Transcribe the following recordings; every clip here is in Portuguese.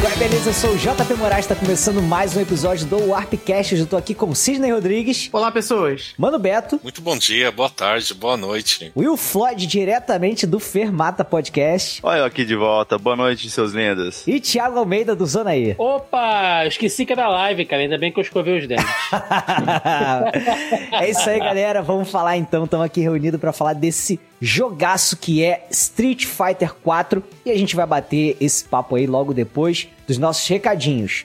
Beleza? Eu sou o JP Moraes, está começando mais um episódio do Warpcast. Eu tô aqui com Sidney Rodrigues. Olá, pessoas. Mano Beto. Muito bom dia, boa tarde, boa noite. Will Floyd, diretamente do Fermata Podcast. Olha eu aqui de volta, boa noite, seus lindos. E Thiago Almeida, do Zona aí. Opa, esqueci que era live, cara, ainda bem que eu escovei os dentes. é isso aí, galera, vamos falar então, estamos aqui reunidos para falar desse jogaço que é Street Fighter 4 e a gente vai bater esse papo aí logo depois dos nossos recadinhos.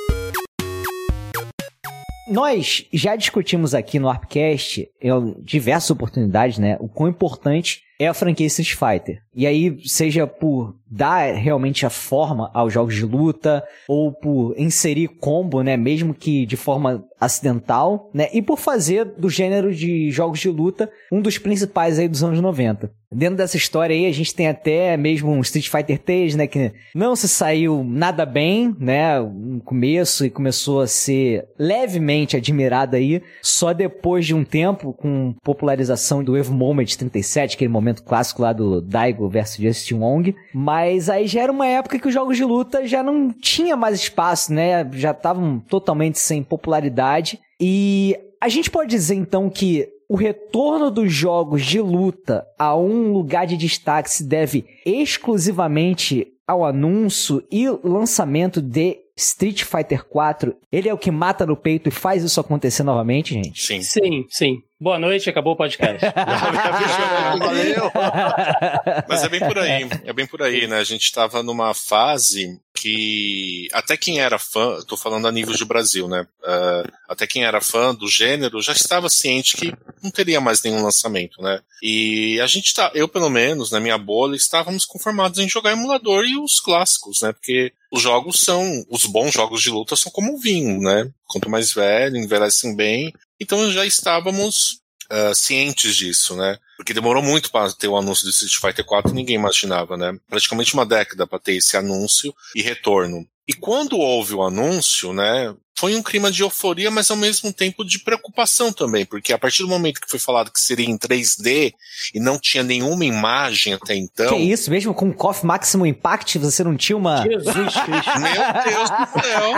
Nós já discutimos aqui no Arpcast, em diversas oportunidades, né, o quão importante é a franquia Street Fighter. E aí, seja por dar realmente a forma aos jogos de luta, ou por inserir combo, né, mesmo que de forma acidental, né, e por fazer do gênero de jogos de luta um dos principais aí dos anos 90. Dentro dessa história aí, a gente tem até mesmo um Street Fighter 3, né, que não se saiu nada bem, né, no começo e começou a ser levemente admirado aí, só depois de um tempo, com popularização do Evo Moment 37, aquele momento clássico lá do Daigo versus Justin Wong, mas aí já era uma época que os jogos de luta já não tinha mais espaço, né, já estavam totalmente sem popularidade, e a gente pode dizer então que o retorno dos jogos de luta a um lugar de destaque se deve exclusivamente ao anúncio e lançamento de Street Fighter 4. Ele é o que mata no peito e faz isso acontecer novamente, gente? Sim. Sim, sim. Boa noite, acabou o podcast. Valeu! Mas é bem por aí, é bem por aí, né? A gente estava numa fase que até quem era fã, estou falando a nível de Brasil, né? Uh, até quem era fã do gênero já estava ciente que não teria mais nenhum lançamento, né? E a gente tá, eu pelo menos, na minha bolha, estávamos conformados em jogar emulador e os clássicos, né? Porque os jogos são, os bons jogos de luta são como um vinho, né? Quanto mais velho, envelhecem bem, então já estávamos uh, cientes disso, né? Porque demorou muito para ter o anúncio do Street Fighter 4 ninguém imaginava, né? Praticamente uma década para ter esse anúncio e retorno. E quando houve o anúncio, né, foi um clima de euforia, mas ao mesmo tempo de preocupação também, porque a partir do momento que foi falado que seria em 3D e não tinha nenhuma imagem até então. Que isso, mesmo com o KOF Maximum Impact, você não tinha uma. Jesus Cristo. Meu Deus do céu!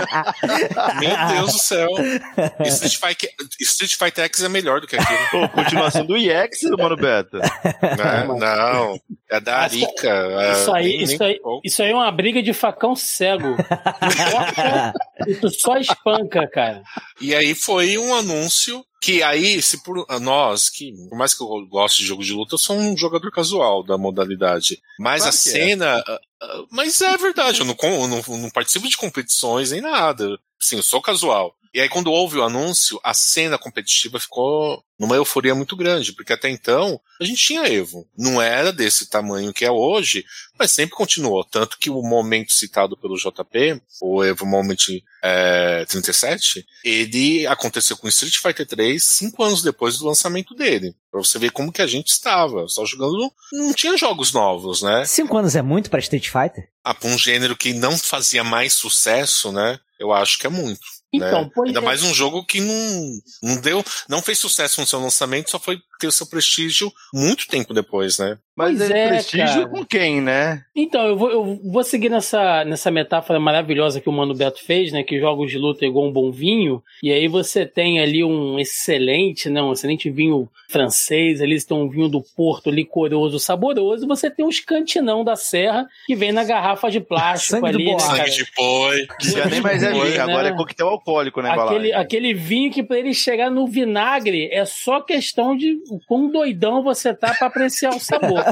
Meu Deus do céu! Street Fighter, Street Fighter X é melhor do que aquilo. Pô, continuação do EX, mano Beto. Não, não. É da Arica. Isso aí, nem, isso, nem aí isso aí é uma briga de facão cego. Isso só espanca, cara. E aí foi um anúncio que aí, se por nós, que por mais que eu goste de jogo de luta, eu sou um jogador casual da modalidade. Mas claro a é. cena. É. Mas é verdade, eu não, eu não, não participo de competições nem nada. Sim, eu sou casual. E aí, quando houve o anúncio, a cena competitiva ficou numa euforia muito grande, porque até então a gente tinha Evo. Não era desse tamanho que é hoje, mas sempre continuou. Tanto que o momento citado pelo JP, o Evo Moment é, 37, ele aconteceu com Street Fighter 3 cinco anos depois do lançamento dele. Pra você ver como que a gente estava. Só jogando. Não tinha jogos novos, né? Cinco anos é muito para Street Fighter? Ah, pra um gênero que não fazia mais sucesso, né? Eu acho que é muito. Então, né? Ainda é. mais um jogo que não, não deu, não fez sucesso no seu lançamento, só foi ter o seu prestígio muito tempo depois, né? Mas pois é, prestígio cara. com quem, né? Então, eu vou, eu vou seguir nessa, nessa metáfora maravilhosa que o Mano Beto fez, né? Que jogos de luta é igual um bom vinho, e aí você tem ali um excelente, né? Um excelente vinho francês, ali você tem um vinho do Porto licoroso, saboroso, e você tem um escantinão da serra que vem na garrafa de plástico Sangue ali, né, Sangue de boi. Já nem mais é vinho, agora é coquetel alcoólico, né, aquele, aquele vinho que para ele chegar no vinagre é só questão de o quão doidão você tá para apreciar o sabor.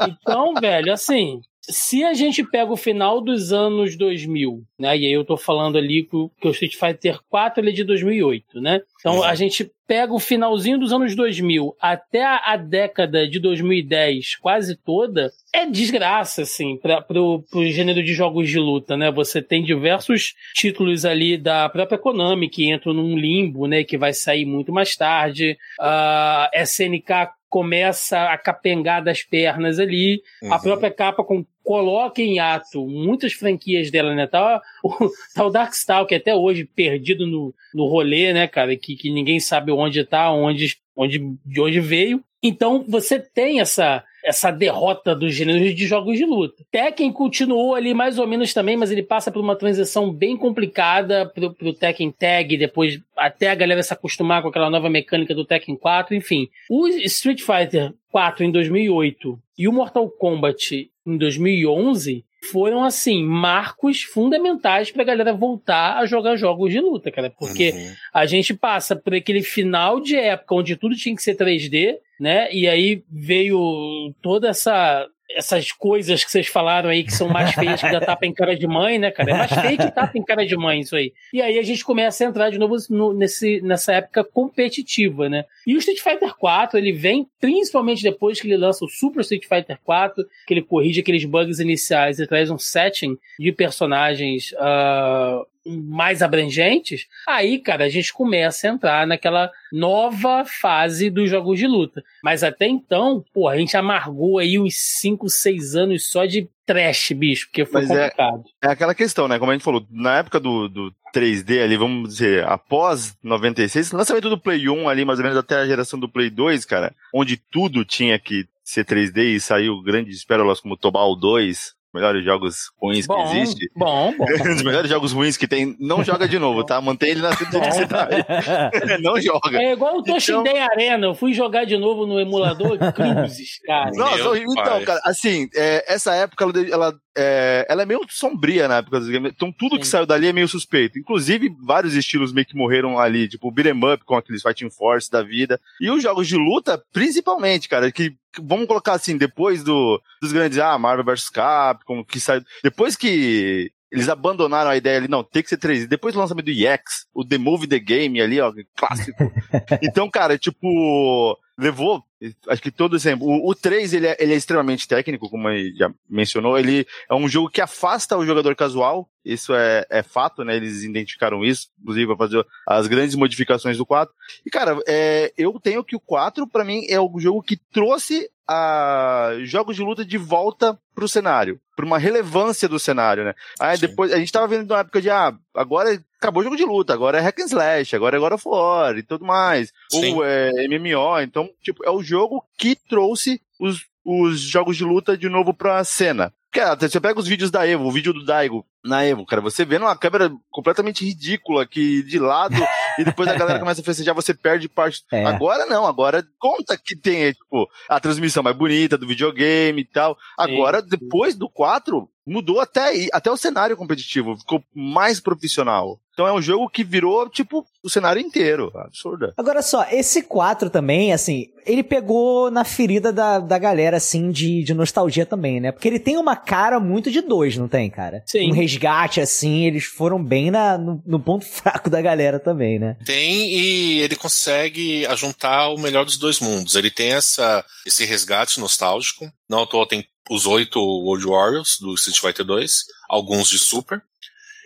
Então, velho, assim, se a gente pega o final dos anos 2000, né? E aí eu tô falando ali que o, Street Fighter 4 ele é de 2008, né? Então a gente pega o finalzinho dos anos 2000 até a, a década de 2010 quase toda, é desgraça, assim, para pro, pro gênero de jogos de luta, né? Você tem diversos títulos ali da própria Konami que entram num limbo, né? Que vai sair muito mais tarde. A SNK começa a capengar das pernas ali. Uhum. A própria capa com, coloca em ato muitas franquias dela, né? Tá o, tá o Darkstalker até hoje perdido no, no rolê, né, cara? Que, que ninguém sabe onde tá, onde, onde, de onde veio. Então você tem essa essa derrota dos gêneros de jogos de luta. Tekken continuou ali mais ou menos também, mas ele passa por uma transição bem complicada pro, pro Tekken Tag, depois até a galera se acostumar com aquela nova mecânica do Tekken 4, enfim. O Street Fighter 4 em 2008 e o Mortal Kombat em 2011 foram, assim, marcos fundamentais pra galera voltar a jogar jogos de luta, cara. Porque uhum. a gente passa por aquele final de época onde tudo tinha que ser 3D, né? E aí veio toda essa essas coisas que vocês falaram aí que são mais feias que da tapa em cara de mãe, né, cara? É mais feio que tapa em cara de mãe isso aí. E aí a gente começa a entrar de novo no, nesse, nessa época competitiva, né? E o Street Fighter 4, ele vem principalmente depois que ele lança o Super Street Fighter 4, que ele corrige aqueles bugs iniciais e traz um setting de personagens uh, mais abrangentes, aí, cara, a gente começa a entrar naquela nova fase dos jogos de luta. Mas até então, pô, a gente amargou aí uns 5, 6 anos só de trash, bicho, porque foi Mas é, complicado. É, é, aquela questão, né? Como a gente falou, na época do, do 3D ali, vamos dizer, após 96, lançamento do Play 1 ali, mais ou menos até a geração do Play 2, cara, onde tudo tinha que ser 3D e saiu grandes pérolas como Tobal 2, melhores jogos ruins bom, que existe. Bom, bom. um dos melhores jogos ruins que tem. Não joga de novo, tá? Mantém ele na simplicidade. não joga. É igual o Toshinden então... Arena. Eu fui jogar de novo no emulador Cruzes, cara. Nossa, então, cara, assim, é, essa época ela, ela é, ela é meio sombria na época dos games. Então tudo Sim. que saiu dali é meio suspeito. Inclusive, vários estilos meio que morreram ali, tipo o beat'em up com aqueles Fighting Force da vida. E os jogos de luta, principalmente, cara, que vamos colocar assim, depois do, dos grandes, ah, Marvel vs Capcom, que saiu. Depois que eles abandonaram a ideia ali, não, tem que ser 3D. Depois do lançamento do EX, o The Movie The Game ali, ó, clássico. então, cara, tipo, levou, acho que todo exemplo. O, o 3, ele é, ele é extremamente técnico, como ele já mencionou. Ele é um jogo que afasta o jogador casual. Isso é, é fato, né? Eles identificaram isso, inclusive, para fazer as grandes modificações do 4. E, cara, é, eu tenho que o 4, para mim, é o jogo que trouxe a jogos de luta de volta pro cenário, por uma relevância do cenário, né? Aí Sim. depois, a gente tava vendo uma época de, ah, agora acabou o jogo de luta, agora é hack and slash, agora é God of War e tudo mais. Sim. Ou é MMO, então, tipo, é o jogo que trouxe os, os jogos de luta de novo pra cena. Cara, você pega os vídeos da Evo, o vídeo do Daigo na Evo, cara, você vê uma câmera completamente ridícula que de lado e depois a galera começa a festejar, você perde parte. É. Agora não, agora conta que tem, tipo, a transmissão mais bonita do videogame e tal. Agora, Sim. depois do 4, mudou até, até o cenário competitivo, ficou mais profissional. Então é um jogo que virou, tipo, o cenário inteiro. Absurda. Agora só, esse 4 também, assim, ele pegou na ferida da, da galera, assim, de, de nostalgia também, né? Porque ele tem uma cara muito de dois, não tem, cara? Sim. Um resgate, assim, eles foram bem na, no, no ponto fraco da galera também, né? Tem, e ele consegue ajuntar o melhor dos dois mundos. Ele tem essa, esse resgate nostálgico. Não à toa tem os oito World Warriors do Street Fighter 2, alguns de Super.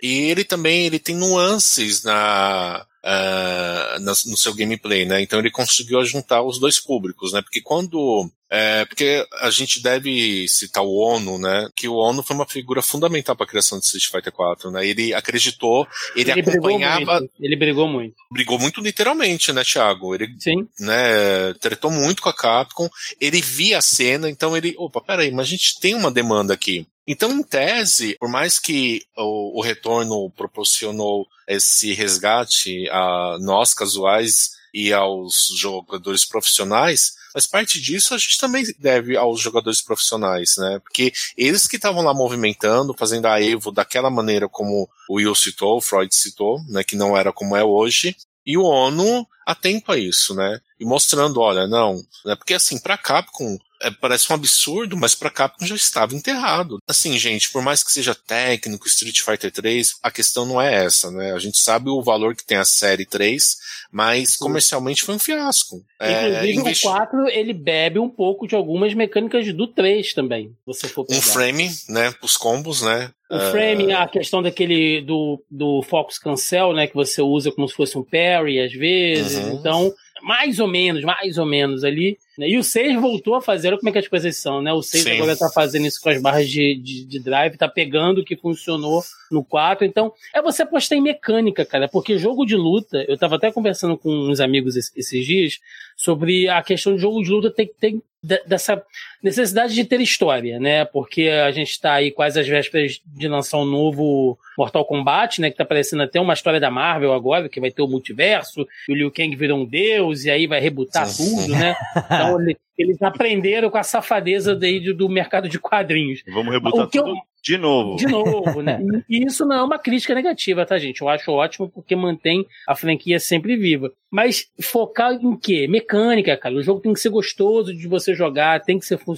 E ele também ele tem nuances na, uh, no seu gameplay, né? Então ele conseguiu juntar os dois públicos, né? Porque quando é, porque a gente deve citar o ONU, né? Que o ONU foi uma figura fundamental para a criação de Street Fighter 4, né? Ele acreditou, ele, ele acompanhava. Brigou muito. Ele brigou muito. Brigou muito literalmente, né, Thiago? Ele, Sim. Né, tretou muito com a Capcom. Ele via a cena, então ele, opa, peraí, mas a gente tem uma demanda aqui. Então, em tese, por mais que o, o retorno proporcionou esse resgate a nós casuais e aos jogadores profissionais, mas parte disso a gente também deve aos jogadores profissionais, né? Porque eles que estavam lá movimentando, fazendo a Evo daquela maneira como o Will citou, o Freud citou, né? Que não era como é hoje. E o ONU atento a isso, né? E mostrando, olha, não, né? Porque assim, pra Capcom, é, parece um absurdo, mas pra Capcom já estava enterrado. Assim, gente, por mais que seja técnico, Street Fighter 3, a questão não é essa, né? A gente sabe o valor que tem a série 3, mas comercialmente foi um fiasco. É, Inclusive, investi- o 4 ele bebe um pouco de algumas mecânicas do 3 também. Você for um pegar. frame, né, pros combos, né? O frame, a questão daquele do, do Focus Cancel, né? Que você usa como se fosse um parry às vezes. Uhum. Então, mais ou menos, mais ou menos ali. né? E o 6 voltou a fazer, olha como é que as coisas são, né? O 6 Sim. agora tá fazendo isso com as barras de, de, de drive, tá pegando o que funcionou no 4. Então, é você apostar em mecânica, cara. Porque jogo de luta, eu tava até conversando com uns amigos es- esses dias sobre a questão de jogo de luta tem que ter de- dessa necessidade de ter história, né? Porque a gente tá aí quase às vésperas de lançar um novo Mortal Kombat, né? Que tá parecendo até uma história da Marvel agora, que vai ter o multiverso, e o Liu Kang virou um deus, e aí vai rebutar Sim. tudo, né? Então ele- eles aprenderam com a safadeza daí do, do mercado de quadrinhos. Vamos rebutar O que eu- tudo de novo. De novo, né? E e isso não é uma crítica negativa, tá, gente? Eu acho ótimo porque mantém a franquia sempre viva. Mas focar em quê? Mecânica, cara. O jogo tem que ser gostoso de você jogar, tem que ser funcional.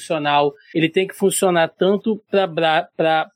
Ele tem que funcionar tanto pra,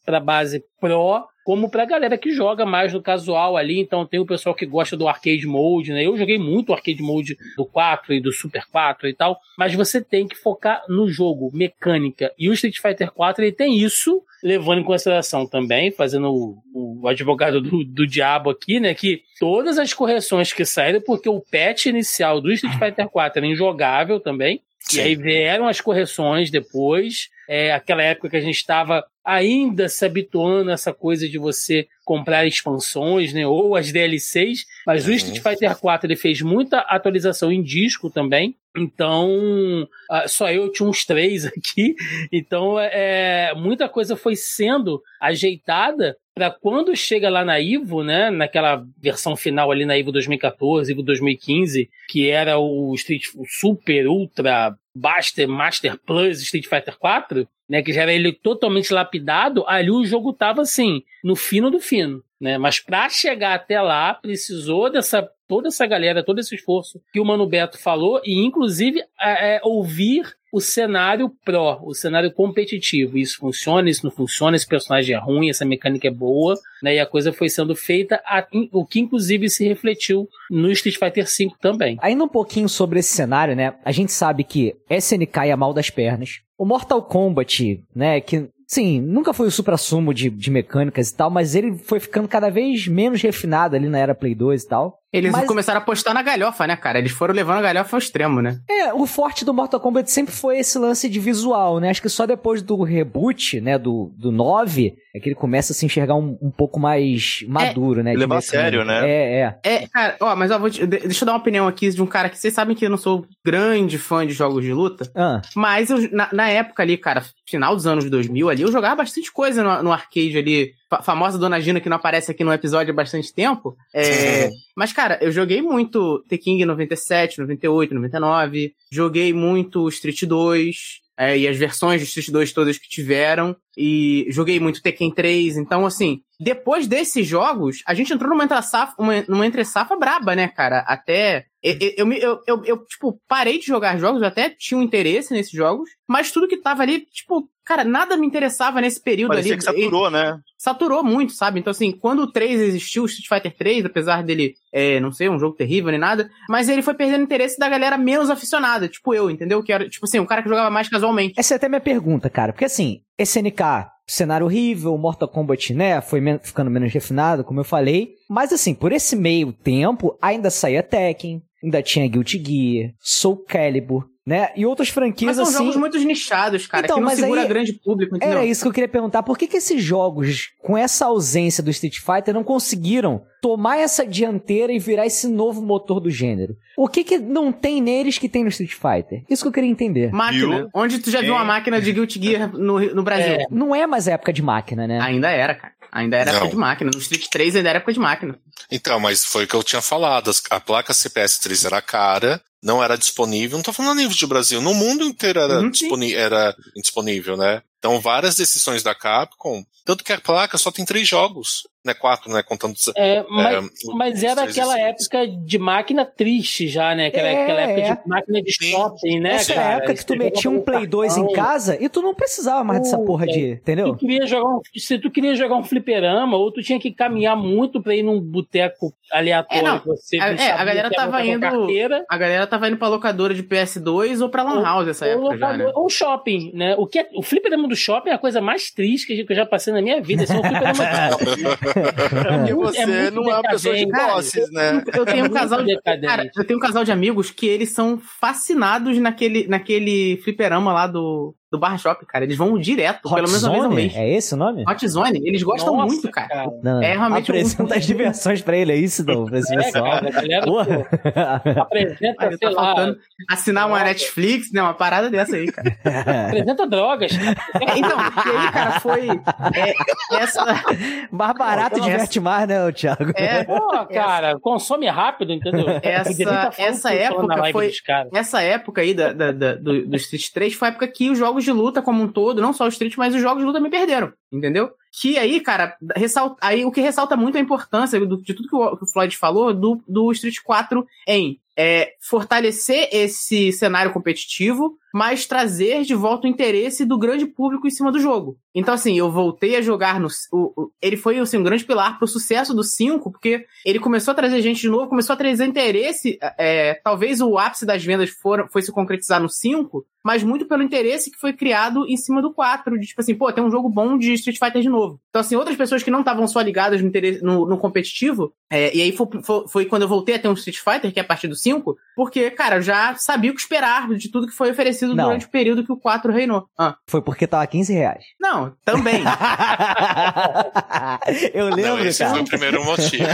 pra base pro como pra galera que joga mais no casual ali. Então tem o pessoal que gosta do arcade mode, né? Eu joguei muito arcade mode do 4 e do Super 4 e tal. Mas você tem que focar no jogo, mecânica. E o Street Fighter 4 ele tem isso, levando em consideração também, fazendo o, o advogado do, do diabo aqui, né? Que todas as correções que saíram, porque o patch inicial do Street Fighter 4 era injogável também. E Sim. aí vieram as correções depois. É, aquela época que a gente estava ainda se habituando a essa coisa de você comprar expansões, né? Ou as DLCs. Mas o Uhum. Street Fighter 4 ele fez muita atualização em disco também. Então, ah, só eu tinha uns três aqui. Então, é, muita coisa foi sendo ajeitada para quando chega lá na Ivo, né, naquela versão final ali na Ivo 2014, Ivo 2015, que era o Street o Super Ultra Master Master Plus Street Fighter 4, né, que já era ele totalmente lapidado, ali o jogo tava assim, no fino do fino, né? Mas para chegar até lá, precisou dessa toda essa galera, todo esse esforço que o Mano Beto falou e inclusive é, é, ouvir o cenário pro, o cenário competitivo. Isso funciona, isso não funciona, esse personagem é ruim, essa mecânica é boa, né? E a coisa foi sendo feita, a- o que inclusive se refletiu no Street Fighter V também. Ainda um pouquinho sobre esse cenário, né? A gente sabe que SNK é mal das pernas. O Mortal Kombat, né? Que, sim, nunca foi o supra-sumo de, de mecânicas e tal, mas ele foi ficando cada vez menos refinado ali na era Play 2 e tal. Eles Mas- começaram a apostar na galhofa, né, cara? Eles foram levando a galhofa ao extremo, né? É, o forte do Mortal Kombat sempre foi esse lance de visual, né? Acho que só depois do reboot, né, do, do 9, é que ele começa a se enxergar um, um pouco mais maduro, né? de levar a sério, né? É, é. É, cara, ó, mas ó, vou te- de- deixa eu dar uma opinião aqui de um cara que vocês sabem que eu não sou grande fã de jogos de luta, Ah, mas eu, na, na época ali, cara, final dos anos 2000 ali, eu jogava bastante coisa no, no arcade ali, famosa Dona Gina que não aparece aqui no episódio há bastante tempo. É, mas, cara, eu joguei muito The King 97, 98, 99, joguei muito Street 2, é, e as versões de Street 2 todas que tiveram, e joguei muito Tekken 3, então, assim, depois desses jogos, a gente entrou numa entre safra, uma, numa entre braba, né, cara? Até. Eu, eu, eu, eu, tipo, parei de jogar jogos, eu até tinha um interesse nesses jogos, mas tudo que tava ali, tipo, cara, nada me interessava nesse período Parecia ali. que saturou, né? saturou muito, sabe? Então, assim, quando o 3 existiu, o Street Fighter 3, apesar dele, é, não ser um jogo terrível nem nada, mas ele foi perdendo interesse da galera menos aficionada, tipo eu, entendeu? Que era, tipo assim, um cara que jogava mais casualmente. Essa é até minha pergunta, cara. Porque assim, SNK, cenário horrível, Mortal Kombat, né? Foi men- ficando menos refinado, como eu falei. Mas assim, por esse meio tempo, ainda saía Tekken, ainda tinha Guilty Gear, Soul Calibur, né? E outras franquias Mas são assim. jogos muito nichados, cara, Então, que não mas segura aí- grande público, entendeu? Era isso que eu queria perguntar. Por que, que esses jogos, com essa ausência do Street Fighter, não conseguiram tomar essa dianteira e virar esse novo motor do gênero? O que que não tem neles que tem no Street Fighter? Isso que eu queria entender. Máquina. Viu? Onde tu já viu É. uma máquina de Guilty Gear no, no Brasil? É. Não é mais época de máquina, né? Ainda era, cara. Ainda era época Não. de máquina. No Street 3 ainda era época de máquina. Então, mas foi o que eu tinha falado. A placa CPS3 era cara, não era disponível. Não tô falando a nível de Brasil. No mundo inteiro era, Uhum, disponi- era indisponível, né? Então, várias decisões da Capcom, tanto que a placa só tem três jogos, né? Quatro, né? Contando. É, mas, é, mas era aquela época de máquina triste já, né? Aquela, É, aquela época é. de máquina de Sim. shopping, né, Essa é cara? a época que tu metia um Play 2 em casa e tu não precisava mais dessa porra de. Entendeu? Tu queria jogar um, se tu queria jogar um fliperama, ou tu tinha que caminhar muito pra ir num boteco aleatório. É, você É, é, a galera tava indo- Carteira, A galera tava indo pra locadora de PS2 ou pra Lan Ou- House nessa ou, época já, né? locador- ou shopping, né? O, que é- o fliperama do shopping é a coisa mais triste que eu já passei na minha vida. Assim, fliperama É porque muito- você é não é uma pessoa de posses, né? Eu tenho um casal de. Cara, eu tenho um casal de amigos que eles são fascinados naquele, naquele fliperama lá do, do Bar Shop, cara. Eles vão direto, Hot pelo menos uma vez ao Zone? mês. É esse o nome? Hot Zone, eles gostam Nossa, muito, cara. Não, É realmente apresenta um- as diversões pra ele, é isso, não? Pra esse É, pessoal. cara, galera pô, apresenta, Mas sei tá lá, assinar uma. Netflix, né? Uma parada dessa aí, cara. apresenta drogas. É, então, porque aí, cara, foi. é, essa. Mais barato e Essa- diverte mais, né, Thiago? É, Pô, cara, consome rápido, entendeu? Essa- tá essa época foi- dos caras. essa época aí da, da- da- do, do Street 3 foi a época que os jogos de luta como um todo, não só o Street, mas os jogos de luta me perderam, entendeu? Que aí, cara, ressalta, aí o que ressalta muito a importância do- de tudo que o, que o Floyd falou do, do Street 4 em é, fortalecer esse cenário competitivo, mas trazer de volta o interesse do grande público em cima do jogo. Então, assim, eu voltei a jogar no. o- o- ele foi assim, um grande pilar pro sucesso do 5, porque ele começou a trazer gente de novo, começou a trazer interesse. é, talvez o ápice das vendas foram, foi se concretizar no 5, mas muito pelo interesse que foi criado em cima do 4. De tipo assim, pô, tem um jogo bom de Street Fighter de novo. Então, assim, outras pessoas que não estavam só ligadas no, interesse, no, no competitivo, é, e aí foi, foi, foi quando eu voltei a ter um Street Fighter, que é a partir do 5, porque, cara, eu já sabia o que esperar de tudo que foi oferecido Não. durante o período que o 4 reinou. Ah, Foi porque tava 15 reais. não, também. Eu Não, lembro, esse foi cara. o primeiro motivo.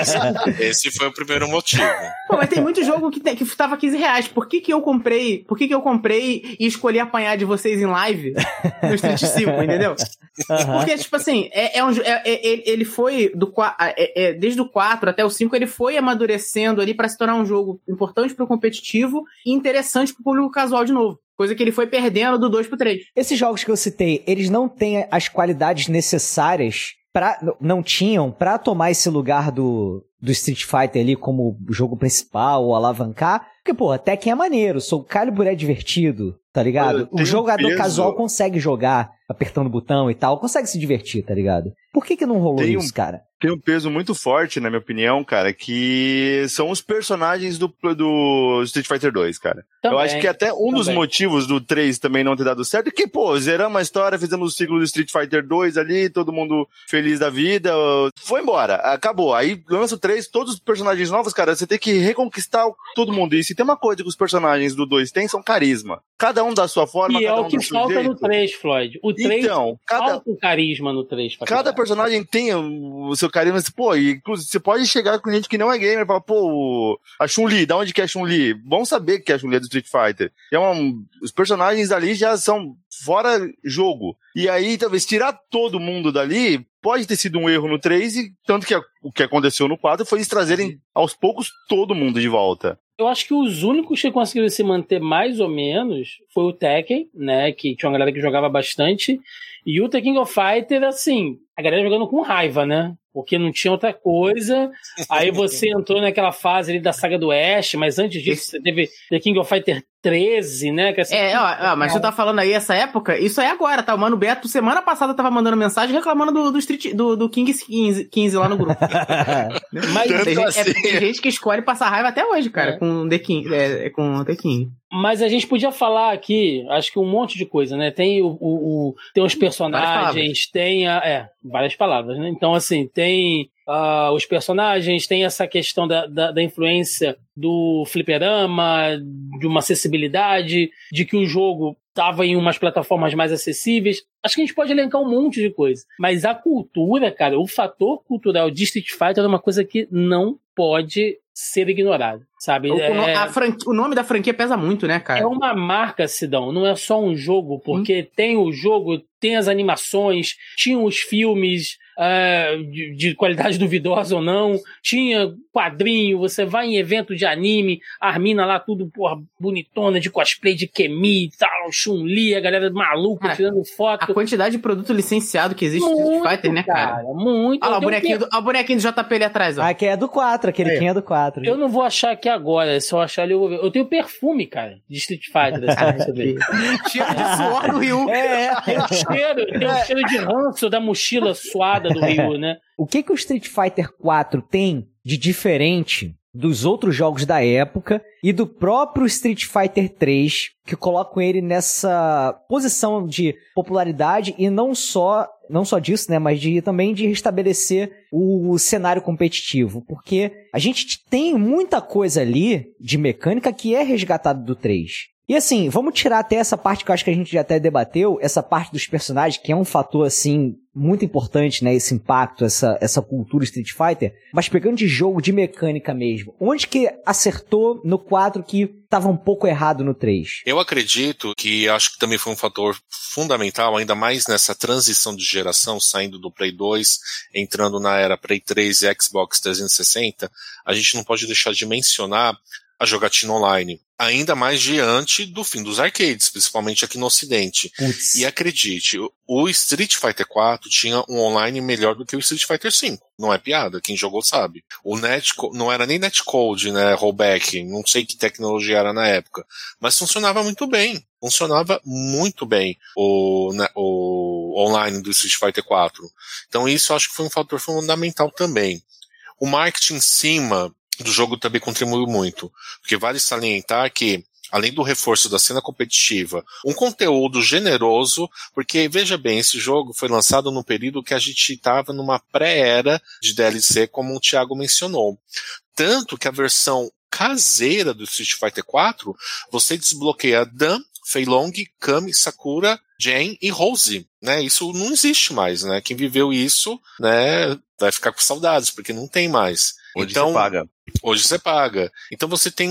Esse, esse foi o primeiro motivo. Pô, mas tem muito jogo que, tem, que tava 15 reais. Por que, que eu comprei? Por que, que eu comprei e escolhi apanhar de vocês em live no Street 5, entendeu? Aham. Porque, tipo assim, é, é um, é- é- ele- foi do qua- é- é- desde o 4 até o 5, ele foi amadurecendo ali pra se tornar um jogo importante pro competitivo e interessante pro público casual de novo. Coisa que ele foi perdendo do 2 pro 3. Esses jogos que eu citei, eles não têm as qualidades necessárias para não tinham pra tomar esse lugar do, do Street Fighter ali como jogo principal ou alavancar. Porque, pô, Tekken é maneiro, Soul Calibur é divertido, tá ligado? O jogador peso. casual consegue jogar apertando o botão e tal, consegue se divertir, tá ligado? Por que que não rolou Tem um- isso, cara? tem um peso muito forte, na minha opinião, cara, que são os personagens do, do Street Fighter 2, cara. Também, eu acho que até um dos também. motivos do 3 também não ter dado certo é que, pô, zeramos a história, fizemos o ciclo do Street Fighter 2 ali, todo mundo feliz da vida, foi embora, acabou. Aí lança o 3, todos os personagens novos, cara, você tem que reconquistar todo mundo. E se tem uma coisa que os personagens do 2 têm, são carisma. Cada um da sua forma, E é cada o um que do seu falta jeito. no 3, Floyd. O 3 Então, cada, falta o carisma no 3. pra Cada. Personagem tem o seu carisma, assim, pô, e inclusive você pode chegar com gente que não é gamer e falar, pô, a Chun-Li, da onde que é a Chun-Li? Bom saber que a Chun-Li é do Street Fighter. É uma- os personagens ali já são fora jogo. E aí, talvez, tirar todo mundo dali pode ter sido um erro no 3, e tanto que a- o que aconteceu no 4 foi eles trazerem aos poucos todo mundo de volta. Eu acho que os únicos que conseguiram se manter mais ou menos foi o Tekken, né? Que tinha uma galera que jogava bastante. E o The King of Fighter, assim, a galera jogando com raiva, né? Porque não tinha outra coisa. Aí você entrou naquela fase ali da saga do Ash, mas antes disso você teve The King of Fighter 13, né? Que assim, É, ó, ó, mas tu tá falando aí essa época, isso é agora, tá? O Mano Beto, semana passada, tava mandando mensagem reclamando do, do, Street, do, do Kings 15, 15 lá no grupo. mas, Tem gente, é, assim. tem gente que escolhe passar raiva até hoje, cara, É. com The King. É, é com The King. mas a gente podia falar aqui, acho que um monte de coisa, né? Tem o, o- o- tem os personagens, tem a, é, várias palavras, né? Então, assim, tem ah, os personagens, tem essa questão da, da, da influência do fliperama, de uma acessibilidade, de que o jogo estava em umas plataformas mais acessíveis. Acho que a gente pode elencar um monte de coisa. Mas a cultura, cara, o fator cultural de Street Fighter é uma coisa que não pode ser ignorado, sabe? O, É- o nome da franquia pesa muito, né, cara? é uma marca, Sidão, não é só um jogo, porque tem o jogo, tem as animações, tinha os filmes, uh, de, de, qualidade duvidosa ou não, tinha quadrinho, você vai em evento de anime, Armina lá tudo, porra, bonitona, de cosplay de Kemi e tal, Chun-Li, a galera maluca cara, tirando foto. A quantidade de produto licenciado que existe no Street Fighter, né, cara? cara muito. Olha lá, o bonequinho, do, o bonequinho do JP ali atrás, ó. Ah, que é do 4, aquele é. que é do 4. Eu não vou achar aqui agora, se eu achar ali eu vou ver. Eu tenho perfume, cara, de Street Fighter. Assim, cheiro de suor do Ryu. É, é. Cheiro, tem um cheiro de ranço da mochila suada do Ryu, né? O que que o Street Fighter 4 tem de diferente dos outros jogos da época e do próprio Street Fighter 3, que colocam ele nessa posição de popularidade e não só não só disso, né, mas de também de restabelecer o cenário competitivo, porque a gente tem muita coisa ali de mecânica que é resgatado do 3. E assim, vamos tirar até essa parte que eu acho que a gente já até debateu, essa parte dos personagens, que é um fator, assim, muito importante, né? Esse impacto, essa, essa cultura Street Fighter. Mas pegando de jogo, de mecânica mesmo, onde que acertou no 4 que estava um pouco errado no 3? Eu acredito que acho que também foi um fator fundamental, ainda mais nessa transição de geração, saindo do Play 2, entrando na era Play 3 e Xbox 360, a gente não pode deixar de mencionar a jogatina online. Ainda mais diante do fim dos arcades, principalmente aqui no ocidente. Uts. E acredite, o Street Fighter 4 tinha um online melhor do que o Street Fighter 5. Não é piada, quem jogou sabe. O net não era nem netcode, né, rollback, não sei que tecnologia era na época, mas funcionava muito bem. Funcionava muito bem o, né, o online do Street Fighter 4. Então isso acho que foi um fator fundamental também. O marketing em cima do jogo também contribuiu muito, porque vale salientar que além do reforço da cena competitiva, um conteúdo generoso, porque veja bem, esse jogo foi lançado num período que a gente estava numa pré-era de DLC, como o Thiago mencionou. Tanto que a versão caseira do Street Fighter 4, você desbloqueia Dan, Fei Long, Kami, Sakura, Jane e Rose, né? Isso não existe mais, né? Quem viveu isso, né, vai ficar com saudades, porque não tem mais. Hoje então, você paga. Hoje você paga. Então você tem,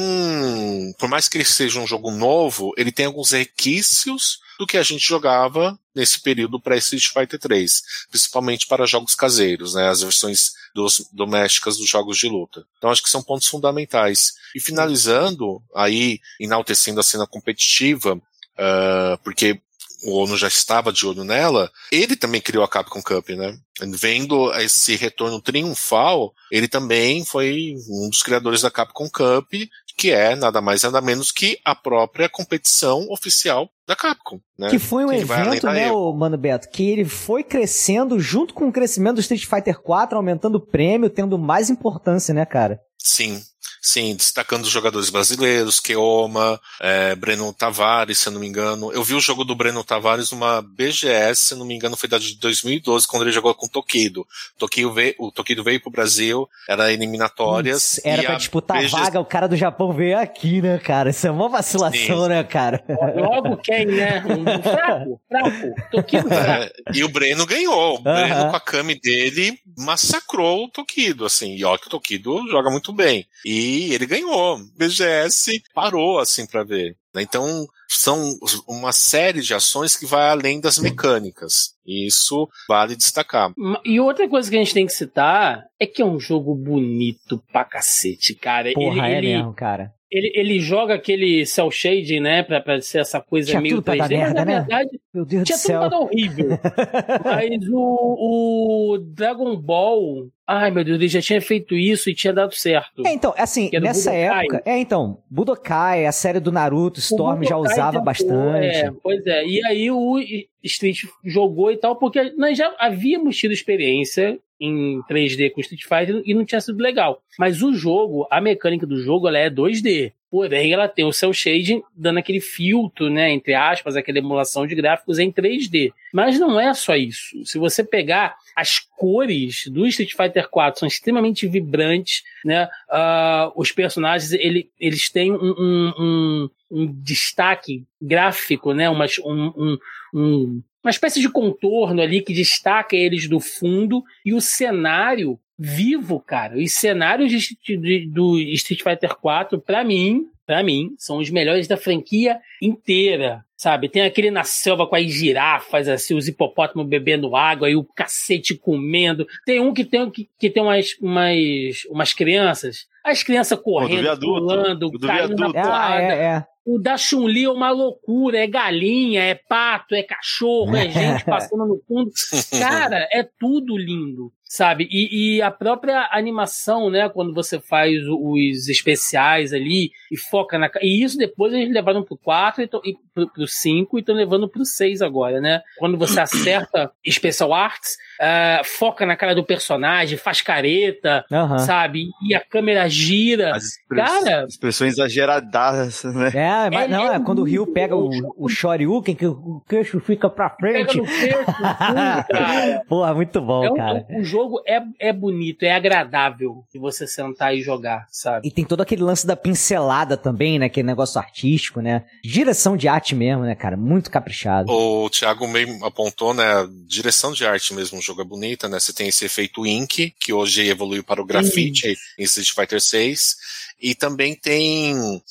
por mais que ele seja um jogo novo, ele tem alguns requisitos do que a gente jogava nesse período pré-Street Fighter 3, principalmente para jogos caseiros, né, as versões dos, domésticas dos jogos de luta. Então acho que são pontos fundamentais. E finalizando, aí enaltecendo a cena competitiva, uh, porque o ONU já estava de olho nela, ele também criou a Capcom Cup, né? Vendo esse retorno triunfal, ele também foi um dos criadores da Capcom Cup, que é nada mais nada menos que a própria competição oficial da Capcom. Né? Que foi um que evento, né, o Mano Beto, que ele foi crescendo junto com o crescimento do Street Fighter 4, aumentando o prêmio, tendo mais importância, né, cara? Sim, Sim, destacando os jogadores brasileiros, Keoma, é, Breno Tavares, se eu não me engano. Eu vi o jogo do Breno Tavares numa BGS, se eu não me engano, foi da de 2012, quando ele jogou com o Tokido. Tokido veio, o Tokido veio pro Brasil, era eliminatórias. Puts, era pra disputar BG... vaga, o cara do Japão veio aqui, né, cara? Isso é uma vacilação, Sim. né, cara? Logo quem, né? Um fraco, fraco. Tokido. É, e o Breno ganhou. O Breno, uh -huh. com a Kami dele, massacrou o Tokido, assim. E ó, que o Tokido joga muito bem. E ele ganhou. O BGS parou, assim, para ver. Né? Então, são uma série de ações que vai além das mecânicas. E isso vale destacar. E outra coisa que a gente tem que citar é que é um jogo bonito pra cacete, cara. Porra, ele, é ele, mesmo, cara. Ele, ele joga aquele cel shading, né? Pra, pra ser essa coisa tinha meio tudo 3D, merda, mas na né? verdade, Meu Deus tinha do céu. tudo pra dar horrível. mas o, o Dragon Ball. Ai, meu Deus, ele já tinha feito isso e tinha dado certo. É, então, assim, é nessa Budokai. época. É, então, Budokai, a série do Naruto, Storm já usava tentou, bastante. É, pois é. E aí o Street jogou e tal, porque nós já havíamos tido experiência em 3D com Street Fighter e não tinha sido legal. Mas o jogo, a mecânica do jogo, ela é 2D. Porém, ela tem o cel shading dando aquele filtro, né, entre aspas, aquela emulação de gráficos em 3D. Mas não é só isso. Se você pegar as cores do Street Fighter 4 são extremamente vibrantes, né? Ah, os personagens ele, eles têm um, um, um, um destaque gráfico, né? Uma, um, um, um- uma espécie de contorno ali que destaca eles do fundo e o cenário vivo, cara. Os cenários de- de- do Street Fighter 4, pra mim, pra mim, são os melhores da franquia inteira. Sabe, tem aquele na selva com as girafas, assim, os hipopótamos bebendo água e o cacete comendo. Tem um que tem, que, que tem umas, umas, umas crianças, as crianças correndo, viaduto. pulando, O do caindo na viaduto. Ah, porrada. é, é. O da Chun-Li é uma loucura, é galinha, é pato, é cachorro, é gente passando no fundo. Cara, é tudo lindo, sabe? E, e a própria animação, né, quando você faz os especiais ali e foca na. E isso depois eles levaram pro 4 e, tão- e pro, pro 5 e estão levando pro 6 agora, né? Quando você acerta Special Arts, ah, foca na cara do personagem, faz careta, Aham. sabe? E a câmera gira. As Cara- expressões exageradas, né? É, mas É, não, é é quando o Rio pega o, o Shoryuken, que o queixo fica pra Pega frente. no peito, tudo, cara. Porra, muito bom, É um- cara. jogo é, é bonito, é agradável de você sentar e jogar, sabe? E tem todo aquele lance da pincelada também, né? Aquele negócio artístico, né? Direção de arte mesmo, né, cara? Muito caprichado. O Thiago meio apontou, né? Direção de arte mesmo, o jogo é bonita, né? Você tem esse efeito Ink, que hoje evoluiu para o grafite em Street Fighter 6. E também tem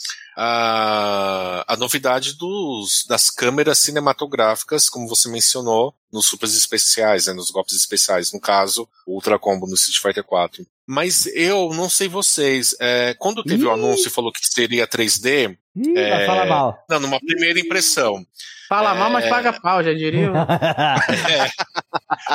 a, a novidade dos, das câmeras cinematográficas, como você mencionou, nos supers especiais, né, nos golpes especiais, no caso, o Ultra Combo no Street Fighter 4. Mas eu não sei vocês, é, quando teve o Ih! anúncio e falou que seria 3D, Ih, é, falar mal. não, numa primeira impressão, Fala mal, mas É. paga pau, já diria.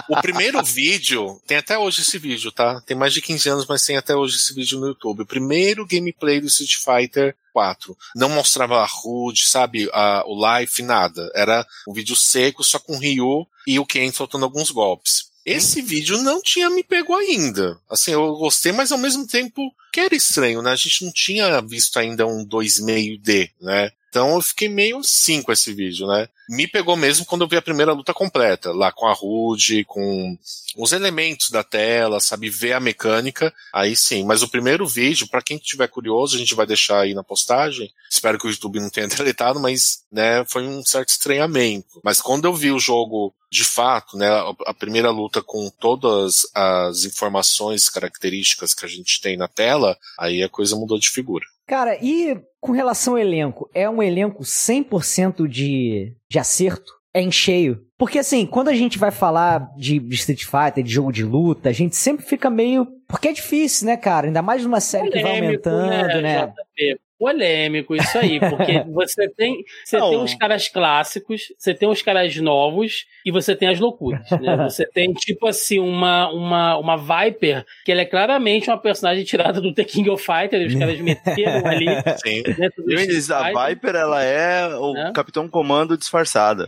O primeiro vídeo, tem até hoje esse vídeo, tá? Tem mais de 15 anos, mas tem até hoje esse vídeo no YouTube. O primeiro gameplay do Street Fighter 4. Não mostrava a HUD, sabe? A, o life, nada. Era um vídeo seco, só com o Ryu e o Ken soltando alguns golpes. Esse vídeo não tinha me pego ainda. Assim, eu gostei, mas ao mesmo tempo que era estranho, né? A gente não tinha visto ainda um 2,5D, né? Então eu fiquei meio assim com esse vídeo, né? Me pegou mesmo quando eu vi a primeira luta completa, lá com a HUD, com os elementos da tela, sabe, ver a mecânica, aí sim. Mas o primeiro vídeo, pra quem tiver curioso, a gente vai deixar aí na postagem. Espero que o YouTube não tenha deletado, mas, né, foi um certo estranhamento. Mas quando eu vi o jogo de fato, né, a primeira luta com todas as informações, características que a gente tem na tela, aí a coisa mudou de figura. Cara, e com relação ao elenco, é um elenco 100% de, de acerto? É em cheio? Porque assim, quando a gente vai falar de, de Street Fighter, de jogo de luta, a gente sempre fica meio. Porque é difícil, né, cara? Ainda mais numa série que vai Polêmico, aumentando, né? JP? Polêmico isso aí, porque você tem, você Não. tem os caras clássicos, você tem os caras novos e você tem as loucuras, né? Você tem tipo assim uma uma uma Viper, que ela é claramente uma personagem tirada do The King of Fighters, os caras meteram ali Sim. Street dizer, a Fighter. Viper, ela é o Né? Capitão Comando disfarçada.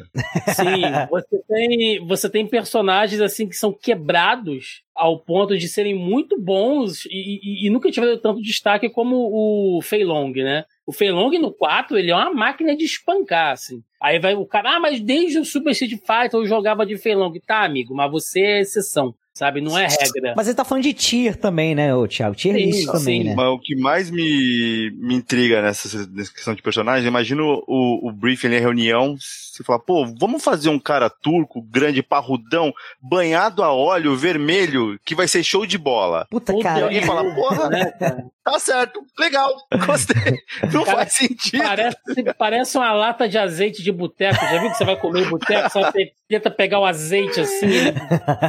Sim, você tem, você tem personagens assim que são quebrados ao ponto de serem muito bons e, e- e nunca tiveram tanto destaque como o Fei Long, né? O Fei Long no 4, ele é uma máquina de espancar, assim. Aí vai o cara, ah, mas desde o Super Street Fighter eu jogava de Fei Long. Tá, amigo, mas você é exceção, sabe? Não é regra. Mas ele tá falando de tier também, né, ô Thiago? Tier Sim, list também, sim. né? Mas o que mais me, me intriga nessa nessa questão de personagem, imagina o, o briefing, ali, a reunião, você fala, pô, vamos fazer um cara turco, grande, parrudão, banhado a óleo, vermelho, que vai ser show de bola. Puta, Puta, cara. Alguém fala, porra, né, cara? tá certo, legal, gostei. Não Cara, faz sentido. Parece, parece uma lata de azeite de boteco. Já viu que você vai comer boteco? Só você tenta pegar o azeite assim,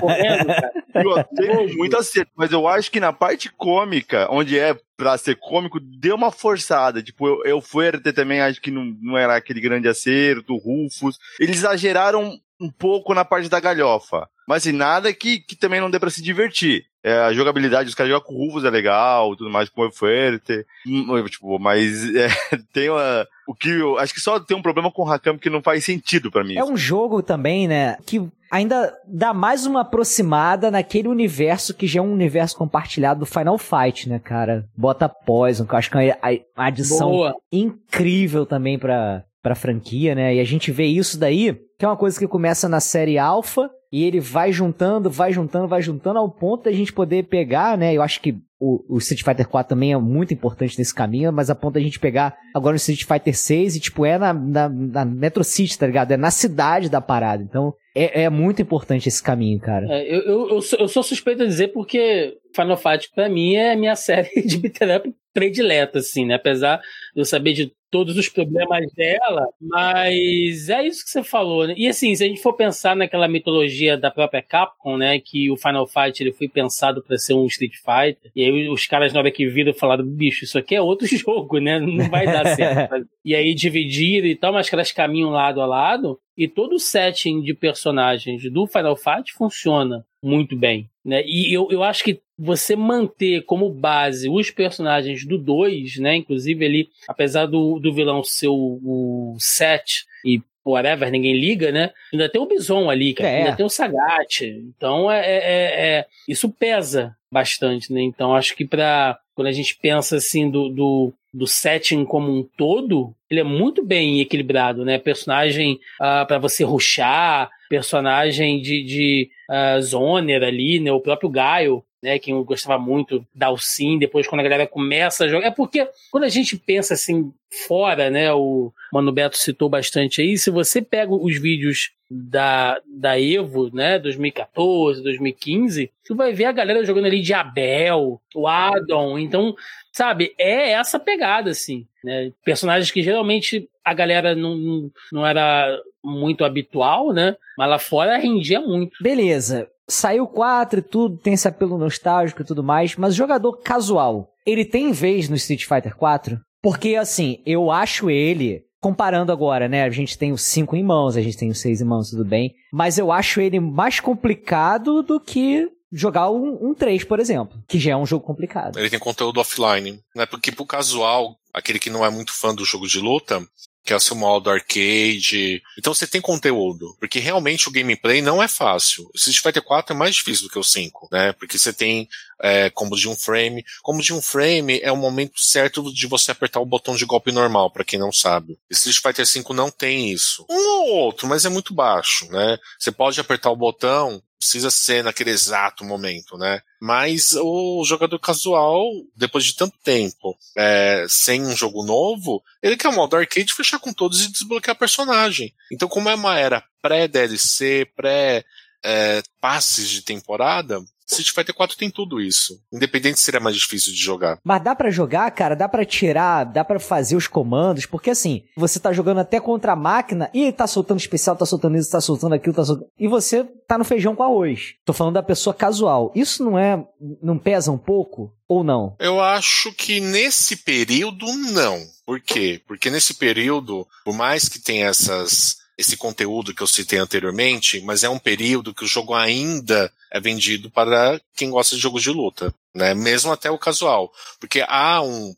correndo, cara. Eu tenho muito acerto, mas eu acho que na parte cômica, onde é pra ser cômico, deu uma forçada. Tipo, eu, eu Fuerte também acho que não, não era aquele grande acerto, Rufus. Eles exageraram um pouco na parte da galhofa. Mas assim, nada que, que também não dê pra se divertir. É, a jogabilidade, os caras jogam com o Rufus é legal, tudo mais com o Fuerte. Hum, Tipo, mas é, tem uma. O que eu acho que só tem um problema com o Hakam que não faz sentido pra mim. É um jogo também, né, que ainda dá mais uma aproximada naquele universo que já é um universo compartilhado do Final Fight, né, cara? Bota Poison, que eu acho que é uma a- adição Boa. incrível também pra, pra franquia, né? E a gente vê isso daí, que é uma coisa que começa na série Alpha, e ele vai juntando, vai juntando, vai juntando, ao ponto da gente poder pegar, né? Eu acho que o, o Street Fighter 4 também é muito importante nesse caminho, mas a ponto da gente pegar agora o Street Fighter 6 e, tipo, é na, na, na Metro City, tá ligado? É na cidade da parada. Então, é, é muito importante esse caminho, cara. É, eu, eu, eu, sou, eu sou suspeito a dizer porque Final Fight, pra mim, é a minha série de beat'em up predileta, assim, né? Apesar de eu saber de todos os problemas dela, mas é isso que você falou, né? E assim, se a gente for pensar naquela mitologia da própria Capcom, né, que o Final Fight ele foi pensado para ser um Street Fighter, e aí os caras na hora que viram falaram, bicho, isso aqui é outro jogo, né? Não vai dar certo. e aí dividiram e tal, mas que elas caminham lado a lado, e todo o setting de personagens do Final Fight funciona muito bem. Né? E eu, eu acho que você manter como base os personagens do 2, né? Inclusive ele, apesar do, do vilão ser o, o Set e whatever, ninguém liga, né? Ainda tem o Bison ali, cara. É. Ainda tem o Sagat. Então é, é, é, é, isso pesa bastante, né? Então acho que para quando a gente pensa assim do, do, do setting como um todo, ele é muito bem equilibrado, né? Personagem ah, para você ruxar, personagem de, de uh, zoner ali, né? O próprio Gaio, né, que eu gostava muito da Alcim, depois quando a galera começa a jogar. É porque quando a gente pensa assim fora, né, o Mano Beto citou bastante aí, se você pega os vídeos da, da Evo, né, 2014, 2015, tu vai ver a galera jogando ali de Abel, o Adon, então, sabe, é essa pegada, assim, né, personagens que geralmente a galera não, não era muito habitual, né, mas lá fora rendia muito. Beleza, saiu 4 e tudo, tem esse apelo nostálgico e tudo mais, mas jogador casual, ele tem vez no Street Fighter 4? Porque, assim, eu acho ele, comparando agora, né? A gente tem o 5 em mãos, a gente tem o 6 em mãos, tudo bem. Mas eu acho ele mais complicado do que jogar um, um 3, por exemplo, que já é um jogo complicado. Ele tem conteúdo offline, né? Porque pro casual, aquele que não é muito fã do jogo de luta, que é o modo arcade. Então você tem conteúdo, porque realmente o gameplay não é fácil. O Street Fighter 4 é mais difícil do que o 5, né? Porque você tem é, combo de um frame. Combo de um frame é o momento certo de você apertar o botão de golpe normal, para quem não sabe. Street Fighter 5 não tem isso. Um ou outro, mas é muito baixo, né? Você pode apertar o botão precisa ser naquele exato momento, né? Mas o jogador casual, depois de tanto tempo, é, sem um jogo novo, ele quer o modo arcade fechar com todos e desbloquear personagem. Então, como é uma era pré-DLC, pré-passes é, de temporada, Street Fighter 4 tem tudo isso. Independente se ele é mais difícil de jogar. Mas dá para jogar, cara, dá para tirar, dá para fazer os comandos, porque assim, você tá jogando até contra a máquina e tá soltando especial, tá soltando isso, tá soltando aquilo, tá soltando. E você tá no feijão com arroz. Tô falando da pessoa casual. Isso não é. não pesa um pouco? Ou não? Eu acho que nesse período não. Por quê? Porque nesse período, por mais que tenha essas esse conteúdo que eu citei anteriormente, mas é um período que o jogo ainda é vendido para quem gosta de jogos de luta, né? Mesmo até o casual. Porque há um,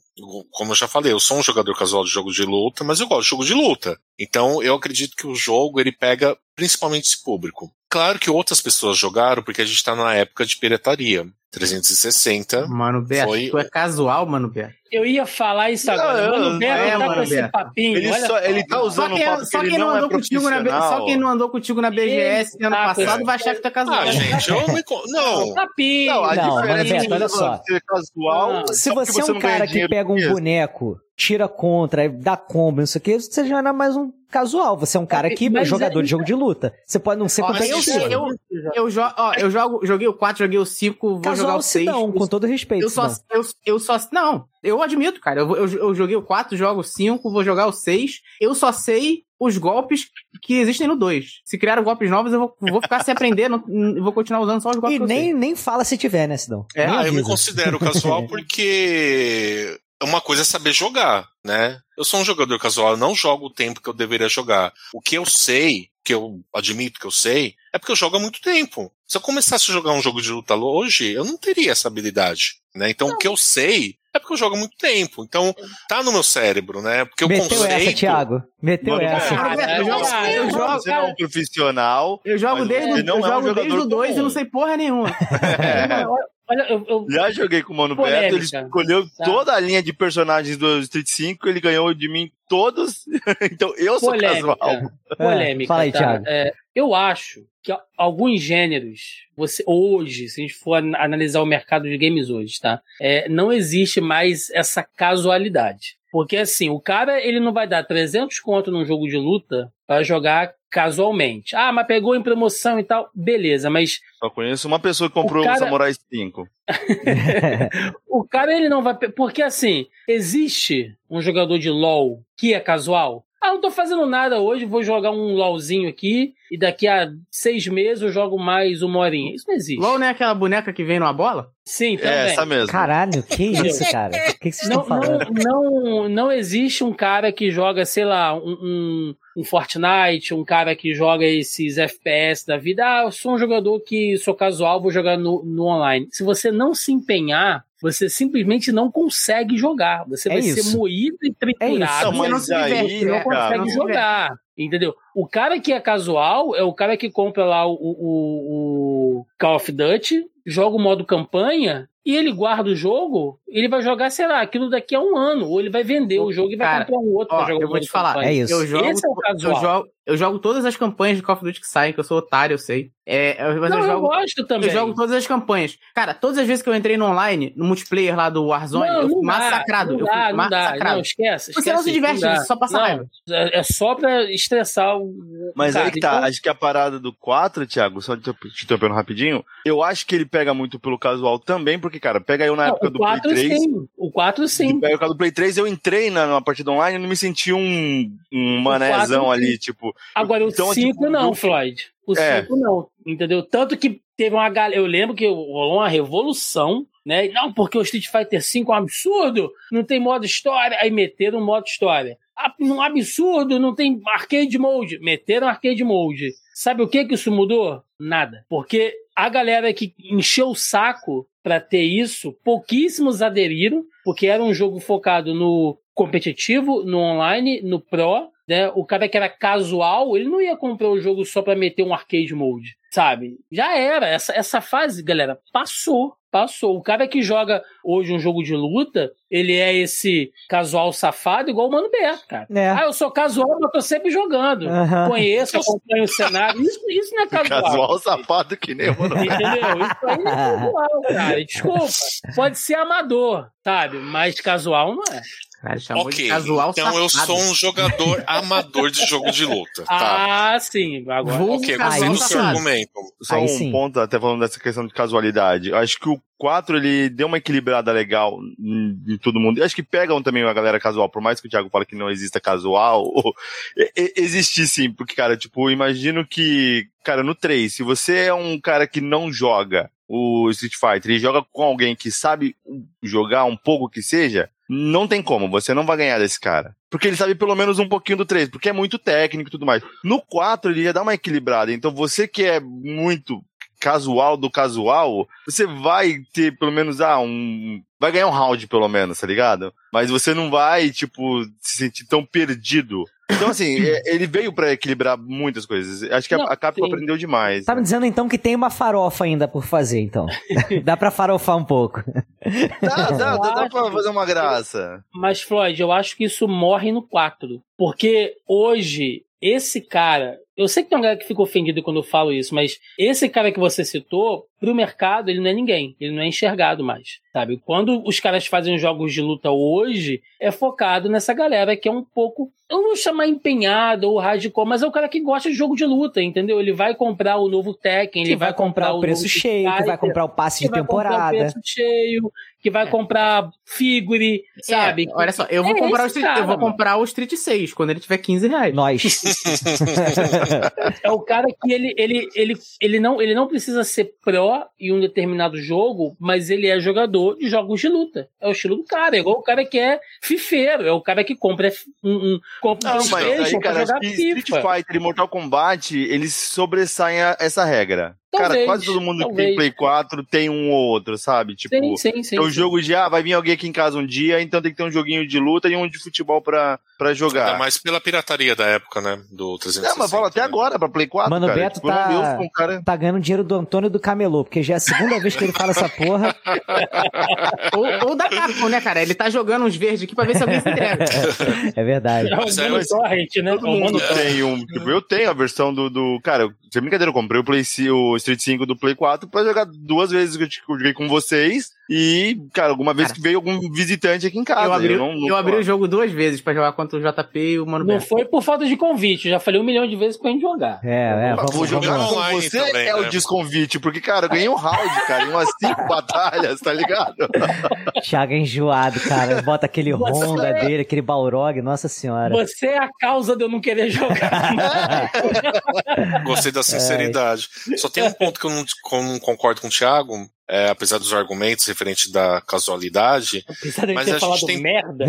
como eu já falei, eu sou um jogador casual de jogo de luta, mas eu gosto de jogo de luta. Então eu acredito que o jogo ele pega principalmente esse público. Claro que outras pessoas jogaram porque a gente está na época de pirataria. 360. Mano, Beto, foi... tu é casual, mano, Beto. Eu ia falar isso agora. Não, mano, Beto é, tá mano, com esse papinho. Ele, só, ele tá usando só quem, um papo só que quem não, andou é contigo na Só quem não andou contigo na BGS ano tá passado vai achar que tu é casual. Ah, gente, eu me... Não. Papinho. Não, a não, Beto, olha só. Casual, se você é um cara que pega um boneco, tira contra, dá combo, não sei o que, você já não é mais um casual. Você é um cara que é jogador é... de jogo de luta. Você pode não ser competitivo. Eu, eu, eu, jo ó, eu jogo, joguei o 4, joguei o 5, vou casual, jogar o 6. Não, com todo respeito. Eu só, eu, eu só. Não, eu admito, cara. Eu, eu, eu joguei o 4, jogo o 5, vou jogar o 6. Eu só sei os golpes que existem no 2. Se criaram golpes novos, eu vou, vou ficar sem aprender, não, vou continuar usando só os golpes e nem, nem fala se tiver, né, Sidão? É, ah, eu me considero casual porque uma coisa é saber jogar, né? Eu sou um jogador casual, eu não jogo o tempo que eu deveria jogar. O que eu sei, que eu admito que eu sei, é porque eu jogo há muito tempo. Se eu começasse a jogar um jogo de luta hoje, eu não teria essa habilidade, né? Então não. o que eu sei é porque eu jogo há muito tempo. Então, tá no meu cérebro, né? Porque Meteu o conceito... essa, Thiago. Meteu Mano, essa. eu jogo, eu jogo, você não é um profissional. Eu jogo desde, eu jogo é um desde o 2 e não sei porra nenhuma. É. Olha, eu, eu... Já joguei com o Mano Polêmica. Beto, ele escolheu tá. toda a linha de personagens do Street 5, ele ganhou de mim todos, então eu sou Polêmica. casual. Polêmica, Fala aí, tá? Thiago. É, eu acho que alguns gêneros, você hoje, se a gente for analisar o mercado de games hoje, tá? É, não existe mais essa casualidade. Porque assim, o cara ele não vai dar 300 conto num jogo de luta para jogar casualmente. Ah, mas pegou em promoção e tal, beleza, mas Só conheço uma pessoa que comprou O cara- um Samurai 5. o cara ele não vai. Porque assim, existe um jogador de LOL que é casual. Ah, não tô fazendo nada hoje, vou jogar um LOLzinho aqui e daqui a seis meses eu jogo mais uma horinha. Isso não existe. LOL não é aquela boneca que vem numa bola? Sim, também. É, essa mesmo. Caralho, que isso, cara? O que, que vocês Não, estão falando? não, não, não existe um cara que joga, sei lá, um, um, um Fortnite, um cara que joga esses FPS da vida. Ah, eu sou um jogador que sou casual, vou jogar no, no online. Se você não se empenhar, você simplesmente não consegue jogar. Você É vai isso. ser moído e triturado. Não, Você não mas se diverte, aí, né, não cara, consegue não jogar. Entendeu? O cara que é casual é o cara que compra lá o, o, o Call of Duty, joga o modo campanha e ele guarda o jogo, ele vai jogar, sei lá, aquilo daqui a um ano. Ou ele vai vender o jogo e vai Cara, comprar um outro Ó, pra jogar eu o vou modo te falar. campanha. É isso. Eu jogo, Esse é o eu casual. jogo, eu jogo todas as campanhas de Call of Duty que saem, que eu sou otário, eu sei. É, eu- mas Não, eu eu, jogo. gosto também. Eu jogo todas as campanhas. Cara, todas as vezes que eu entrei no online, no multiplayer lá do Warzone, não, eu fui não dá, massacrado. Não eu dá, fui não dá. massacrado. Não, esquece. Você não esquece se isso, diverte, dá. você só passa Não, raiva. É é só pra estressar o. Mas cara, aí que tá, então- acho que a parada do 4, Thiago, só te te interrompendo rapidinho, eu acho que ele pega muito pelo casual também, porque, cara, pega eu na Não, época do Play 4 3. sim. O 4 sim. Pega o caso do Play 3, eu entrei na, numa partida online e não me senti um, um manézão quatro, ali, tipo. Agora, o Então, 5 tipo, não, eu- Floyd. O É. 5 não, entendeu? Tanto que teve uma galera. Eu lembro que rolou uma revolução, né? Não, porque o Street Fighter V é um absurdo, não tem modo história. Aí meteram um modo história. Ah, um absurdo, não tem arcade mode. Meteram arcade mode. Sabe o que que isso mudou? Nada. Porque a galera que encheu o saco pra ter isso, pouquíssimos aderiram, porque era um jogo focado no competitivo, no online, no pro, né? O cara que era casual, ele não ia comprar o jogo só pra meter um arcade mode, sabe? Já era. Essa, essa fase, galera, passou. Passou. O cara que joga hoje um jogo de luta, ele é esse casual safado igual o Mano Beto, cara. É. Ah, eu sou casual, mas tô sempre jogando. Aham. Conheço, acompanho o cenário. Isso, isso não é casual. Casual sapato que nem o mano. Entendeu? Isso aí não é casual, cara. Desculpa. Pode ser amador, sabe? Mas casual não é. Chamou Ok, de casual então eu safado. sou um jogador amador de jogo de luta. Tá. Ah, sim. Agora. Vulgo Ok, gostei do seu argumento. Só Aí um sim. ponto, até falando dessa questão de casualidade. Eu acho que o 4 ele deu uma equilibrada legal em, em todo mundo. Eu acho que pegam também a galera casual, por mais que o Thiago fale que não exista casual, ou, existe sim, porque, cara, tipo, eu imagino que, cara, no 3, se você é um cara que não joga o Street Fighter e joga com alguém que sabe jogar um pouco que seja, não tem como, você não vai ganhar desse cara. Porque ele sabe pelo menos um pouquinho do 3, porque é muito técnico e tudo mais. No 4 ele já dá uma equilibrada, então você que é muito casual do casual, você vai ter pelo menos, ah, um. Vai ganhar um round, pelo menos, tá ligado? Mas você não vai, tipo, se sentir tão perdido. Então, assim, é- ele veio pra equilibrar muitas coisas. Acho que a, Não, a Capcom sim. aprendeu demais. Tá me dizendo então que tem uma farofa ainda por fazer, então. Dá pra farofar um pouco. Dá, dá, dá, dá pra fazer uma graça. Mas, Floyd, eu acho que isso morre no 4. Porque hoje, esse cara. Eu sei que tem uma galera que fica ofendida quando eu falo isso, mas esse cara que você citou, pro mercado, ele não é ninguém. Ele não é enxergado mais. Sabe? Quando os caras fazem jogos de luta hoje, é focado nessa galera que é um pouco. Eu não vou chamar empenhado ou hardcore, mas é o cara que gosta de jogo de luta, entendeu? Ele vai comprar o novo Tekken, ele Que vai comprar o preço novo cheio, que vai comprar o passe que de vai comprar o temporada. preço cheio, que vai comprar figure, sabe? É, olha só, eu vou, É comprar o Street, eu cara, vou mano. comprar o Street 6 quando ele tiver 15 reais. Nós. É o cara que ele, ele, ele, ele, não, ele não precisa ser pró em um determinado jogo, mas ele é jogador de jogos de luta. É o estilo do cara. É igual o cara que é fifeiro. É o cara que compra um, um, compra um Não, mas PlayStation aí, pra cara, jogar Street FIFA. Fighter e Mortal Kombat, eles sobressaem a- essa regra. Cara, quase todo mundo que tem Play 4 tem um ou outro, sabe? Tipo, Sim, sim, sim. é o sim. jogo de, ah, vai vir alguém aqui em casa um dia, então tem que ter um joguinho de luta e um de futebol pra, pra Ainda jogar. mais pela pirataria da época, né? Do 360. É, mas fala até né? agora pra Play 4, Mano, o. Beto Tipo, tá- não um cara... Tá ganhando dinheiro do Antônio do Camelô, porque já é a segunda vez que ele fala essa porra. Ou, ou da Capcom, né, cara? Ele tá jogando uns verdes aqui pra ver se alguém se entrega. É verdade. É o Mas é, mas- Torrent, né? Todo É mundo tem um. Tipo, eu tenho a versão do. do cara, sem brincadeira, eu comprei o, Play, o Street 5 do Play 4 pra jogar duas vezes que eu te- que eu joguei com vocês. E, cara, alguma vez Cara, que veio algum visitante aqui em casa. eu abri, não- não- eu abri o jogo duas vezes pra jogar contra o JP e o Mano Não Beto. foi por falta de convite, já falei um milhão de vezes pra gente jogar. É, é, vamos, Vou jogar vamos com você também, é o né? desconvite, porque, cara, eu ganhei um round, cara, em umas cinco batalhas, tá ligado? Thiago é enjoado, cara. Bota aquele Você- Honda dele, aquele Balrog, nossa senhora. Você é a causa de eu não querer jogar. Gostei É. da sinceridade. Só tem um ponto que eu não, que eu não concordo com o Thiago, é, apesar dos argumentos referente da casualidade. Apesar de Mas ter a gente falado tem- merda.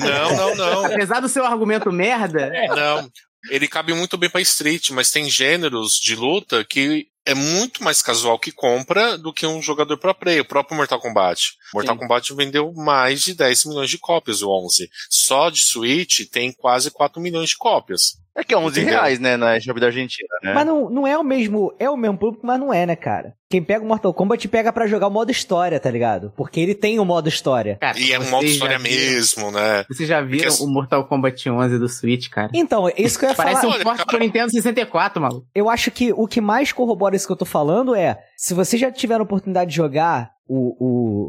Não, não, não. Apesar do seu argumento merda, Não. Ele cabe muito bem pra Street, mas tem gêneros de luta que é muito mais casual que compra do que um jogador pro play, o próprio Mortal Kombat. Mortal Sim. Kombat vendeu mais de 10 milhões de cópias, o 11. Só de Switch tem quase 4 milhões de cópias. É que é 11 Entendeu? reais, né, na Shop da Argentina, né? Mas não, não é o mesmo. É o mesmo público, mas não é, né, cara? Quem pega o Mortal Kombat pega pra jogar o modo história, tá ligado? Porque ele tem o modo história. cara. E é um vocês modo história mesmo, né? Vocês já viram Porque- o Mortal Kombat 11 do Switch, cara? Então, é isso que eu ia Parece falar. um Olha, porte cara. pro Nintendo 64, maluco. Eu acho que o que mais corrobora isso que eu tô falando é: se você já tiver a oportunidade de jogar o,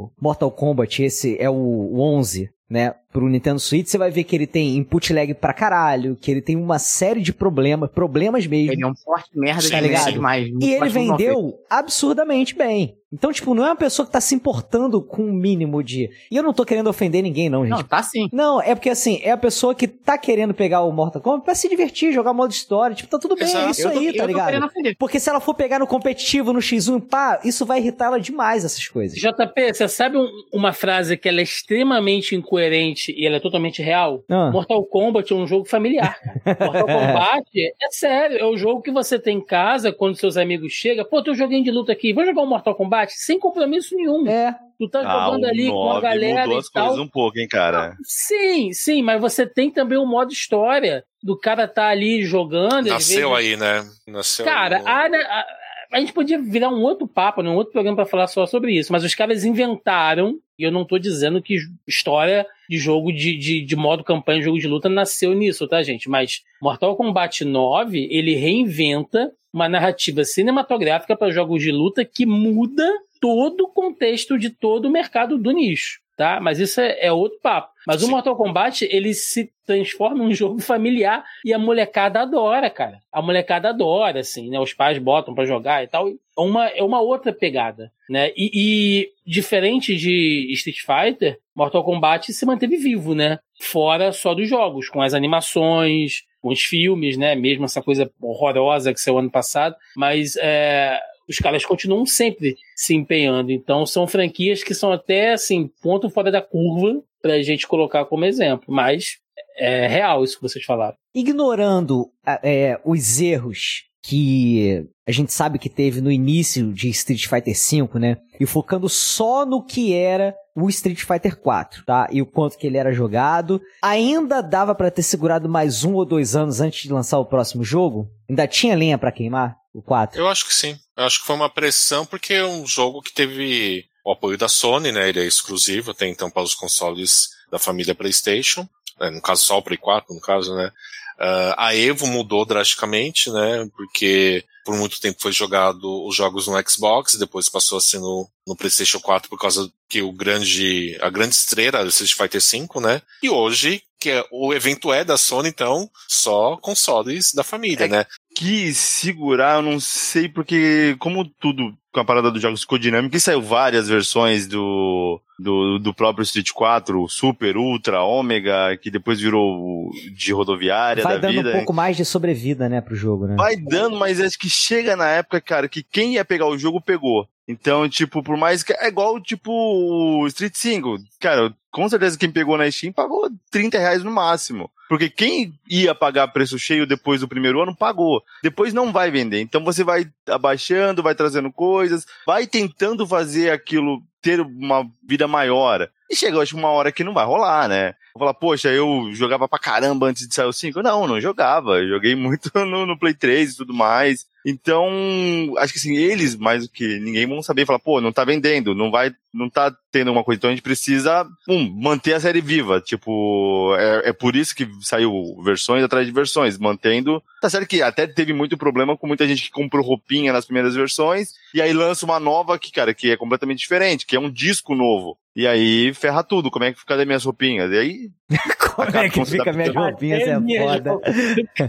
o Mortal Kombat, esse é o, o 11, né? Pro Nintendo Switch, você vai ver que ele tem input lag pra caralho, que ele tem uma série de problemas, problemas mesmo. Ele é um porte merda tá ligado? demais. E ele vendeu absurdamente bem. Então, tipo, não é uma pessoa que tá se importando com o mínimo de. E eu não tô querendo ofender ninguém, não, gente. Não, tá sim. Não, é porque assim, é a pessoa que tá querendo pegar o Mortal Kombat pra se divertir, jogar modo história. Tipo, tá tudo bem, Exato. é isso tô, aí, tá ligado? Porque se ela for pegar no competitivo, no X1, pá, isso vai irritar ela demais, essas coisas. JP, você sabe um- uma frase que ela é extremamente incoerente e ela é totalmente real? Ah. Mortal Kombat é um jogo familiar. cara. Mortal Kombat é sério, é o jogo que você tem em casa quando seus amigos chegam. Pô, tem um joguinho de luta aqui, vamos jogar um Mortal Kombat? Sem compromisso nenhum. É. Tu tá Ah, jogando ali com a 9 galera mudou e as tal. coisas um pouco, hein, cara? Sim, sim, mas você tem também o modo história do cara tá ali jogando. Nasceu vezes- aí, né? Nasceu Cara, aí no- a, a, a gente podia virar um outro papo, né, um outro programa pra falar só sobre isso, mas os caras inventaram, e eu não tô dizendo que história de jogo de, de, de modo campanha, jogo de luta, nasceu nisso, tá, gente? Mas Mortal Kombat 9, ele reinventa uma narrativa cinematográfica para jogos de luta que muda todo o contexto de todo o mercado do nicho. Tá? Mas isso é, é outro papo. Mas o Sim. Mortal Kombat, ele se transforma em um jogo familiar e a molecada adora, cara. A molecada adora, assim, né? Os pais botam pra jogar e tal. É uma, é uma outra pegada, né? E, e diferente de Street Fighter, Mortal Kombat se manteve vivo, né? Fora só dos jogos, com as animações, com os filmes, né? Mesmo essa coisa horrorosa que saiu ano passado. Mas é, os caras continuam sempre se empenhando. Então são franquias que são até assim, ponto fora da curva pra gente colocar como exemplo. Mas é real isso que vocês falaram. Ignorando a- é, os erros que a gente sabe que teve no início de Street Fighter V, né? E focando só no que era o Street Fighter 4, tá? E o quanto que ele era jogado. Ainda dava pra ter segurado mais um ou dois anos antes de lançar o próximo jogo? Ainda tinha lenha pra queimar? O 4? Eu acho que sim. Eu acho que foi uma pressão porque é um jogo que teve o apoio da Sony, né? Ele é exclusivo até então para os consoles da família PlayStation. né, No caso, só o Play 4, no caso, né? Ah, a Evo mudou drasticamente, né? Porque por muito tempo foi jogado os jogos no Xbox, depois passou a ser no, no PlayStation 4 por causa que o grande, a grande estrela era o Street Fighter V, né? E hoje, que é, o evento é da Sony, então, só consoles da família, É né? Que segurar, eu não sei, porque como tudo com a parada dos jogos ficou dinâmico, e saiu várias versões do, do, do próprio Street 4, Super, Ultra, Ômega, que depois virou de rodoviária Vai da dando vida. um pouco mais de sobrevida, né, pro jogo, né? Vai dando, mas acho que chega na época, cara, que quem ia pegar o jogo pegou. Então, tipo, por mais que. É igual, tipo, o Street 5. Cara, com certeza quem pegou na Steam pagou 30 reais no máximo. Porque quem ia pagar preço cheio depois do primeiro ano, pagou. Depois não vai vender. Então você vai abaixando, vai trazendo coisas, vai tentando fazer aquilo ter uma vida maior. E chegou, acho, uma hora que não vai rolar, né? Vou falar, poxa, eu jogava pra caramba antes de sair o 5. Não, não jogava. Eu joguei muito no, no Play 3 e tudo mais. Então, acho que assim, eles, mais do que ninguém, vão saber falar, pô, não tá vendendo, não vai, não tá tendo alguma coisa. Então a gente precisa, um, manter a série viva. Tipo, é, é por isso que saiu versões atrás de versões, mantendo. Tá certo que até teve muito problema com muita gente que comprou roupinha nas primeiras versões, e aí lança uma nova que, cara, que é completamente diferente, que é um disco novo. E aí ferra tudo. Como é que fica as minhas roupinhas? E aí. Como é que fica minhas roupinhas? É foda.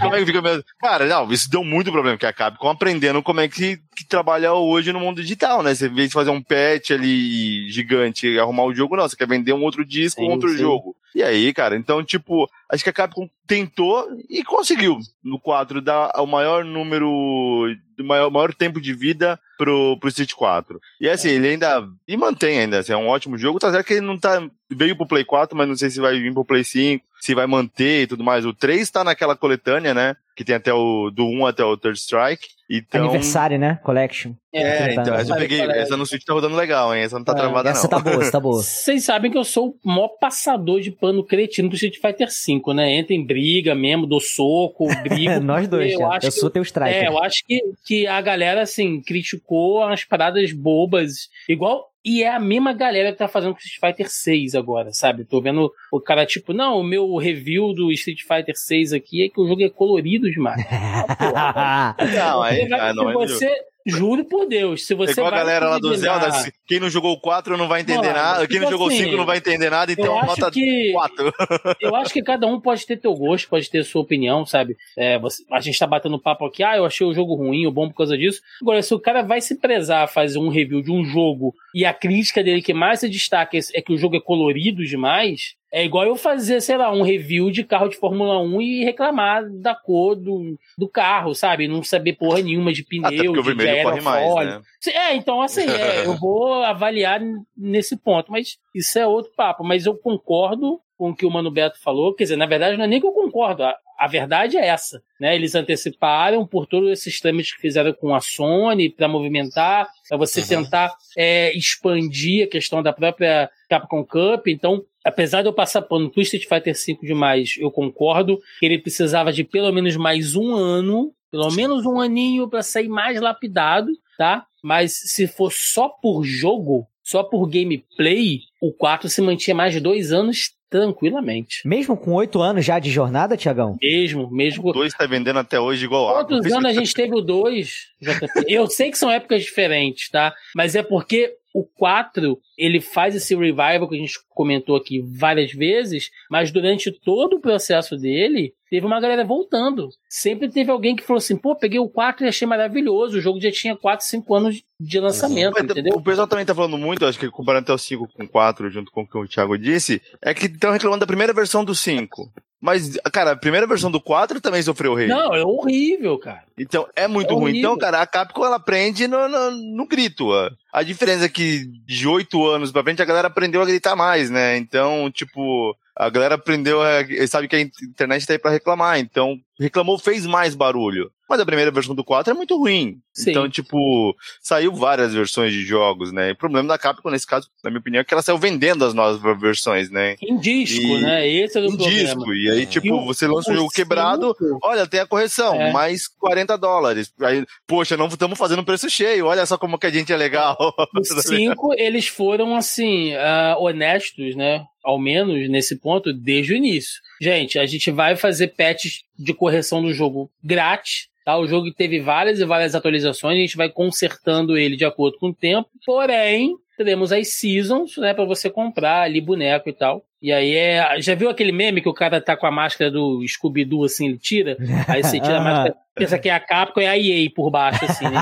Como é que fica minhas. Cara, não, isso deu muito problema, que a Capcom aprendendo como é que, que trabalha hoje no mundo digital, né? Você, em vez de fazer um patch ali gigante e arrumar o jogo, não. Você quer vender um outro disco, Sim, um outro sim. jogo. E aí, cara, então, tipo, acho que a Capcom tentou e conseguiu no 4 dar o maior número, o maior, maior tempo de vida pro, pro Street 4. E assim, ele ainda. E mantém ainda, assim, é um ótimo jogo. Tá certo que ele não tá. Veio pro Play 4, mas não sei se vai vir pro Play 5, se vai manter e tudo mais. O 3 tá naquela coletânea, né? Que tem até o. Do 1 até o Third Strike. Então. Aniversário, né? Collection. É, então, essa eu peguei. Essa no Switch tá rodando legal, hein? Essa não tá É, travada, Essa não. tá boa, essa tá boa. Vocês sabem que eu sou o maior passador de pano cretino do Street Fighter V, né? Entra em briga mesmo, dou soco, brigo. Nós dois, eu acho Eu sou teu É, striker. eu acho que, que a galera, assim, criticou as paradas bobas, igual. E é a mesma galera que tá fazendo com Street Fighter 6 agora, sabe? Tô vendo o cara, tipo, não, o meu review do Street Fighter 6 aqui é que o jogo é colorido demais. Não, aí, ah, não, se é você, juro por Deus, se É você igual a vai galera lá do Zelda, quem não jogou o 4 não vai entender Mano, nada, quem não tipo jogou assim, 5 não vai entender nada, então nota que 4. eu acho que cada um pode ter teu gosto, pode ter sua opinião, sabe? É, você- a gente tá batendo papo aqui, ah, eu achei o jogo ruim ou bom por causa disso. Agora, se o cara vai se prezar a fazer um review de um jogo e a crítica dele que mais se destaca é é que o jogo é colorido demais, é igual eu fazer, sei lá, um review de carro de Fórmula 1 e reclamar da cor do, do carro, sabe? Não saber porra nenhuma de pneu, Até porque o de, de vermelho corre mais, aerofólio. né? É, então assim, é, eu vou avaliar nesse ponto, mas isso é outro papo. Mas eu concordo com o que o Mano Beto falou, quer dizer, na verdade não é nem que eu concordo, a, a verdade é essa, né? Eles anteciparam por todos esses trâmites que fizeram com a Sony para movimentar, para você Uhum. tentar é, expandir a questão da própria Capcom Cup, então Apesar de eu passar pano pro Street Fighter V demais, eu concordo que ele precisava de pelo menos mais um ano, pelo menos um aninho para sair mais lapidado, tá? Mas se for só por jogo, só por gameplay, o 4 se mantinha mais de dois anos tranquilamente. Mesmo com oito anos já de jornada, Tiagão? Mesmo, mesmo. O 2 tá vendendo até hoje igual água. Quantos anos a gente teve o 2, JP? Eu sei que são épocas diferentes, tá? Mas é porque o 4, ele faz esse revival que a gente comentou aqui várias vezes, mas durante todo o processo dele, teve uma galera voltando. Sempre teve alguém que falou assim, pô, peguei o 4 e achei maravilhoso, o jogo já tinha 4, 5 anos de lançamento, Mas, entendeu? O pessoal também tá falando muito, acho que comparando até o 5 com o 4, junto com o que o Thiago disse, é que estão reclamando da primeira versão do 5. Mas, cara, a primeira versão do 4 também sofreu rei. Não, é horrível, cara. Então, é muito É ruim. Então, cara, a Capcom, ela aprende no, no, no grito. ó. A diferença é que de 8 anos pra frente, a galera aprendeu a gritar mais, né? Então, tipo, a galera aprendeu, a, sabe que a internet tá aí pra reclamar. Então, reclamou, fez mais barulho. Mas a primeira versão do 4 é muito ruim. Sim. Então, tipo, saiu várias versões de jogos, né? E o problema da Capcom, nesse caso, na minha opinião, é que ela saiu vendendo as novas versões, né? Em disco, E- né? Esse é o Em problema. disco. E aí, tipo, E você lança um o jogo quebrado, Olha, tem a correção, É. mais 40 dólares. Aí, poxa, não estamos fazendo preço cheio. Olha só como que a gente é legal. Os cinco, eles foram, assim, ah, honestos, né? Ao menos nesse ponto, desde o início. Gente, a gente vai fazer patches de correção do jogo grátis. Tá? O jogo teve várias e várias atualizações, a gente vai consertando ele de acordo com o tempo. Porém, teremos as seasons, né, para você comprar ali boneco e tal. E aí é. Já viu aquele meme que o cara tá com a máscara do Scooby-Doo, assim, ele tira? Aí você tira a máscara, pensa que é a Capcom e a EA por baixo, assim, né?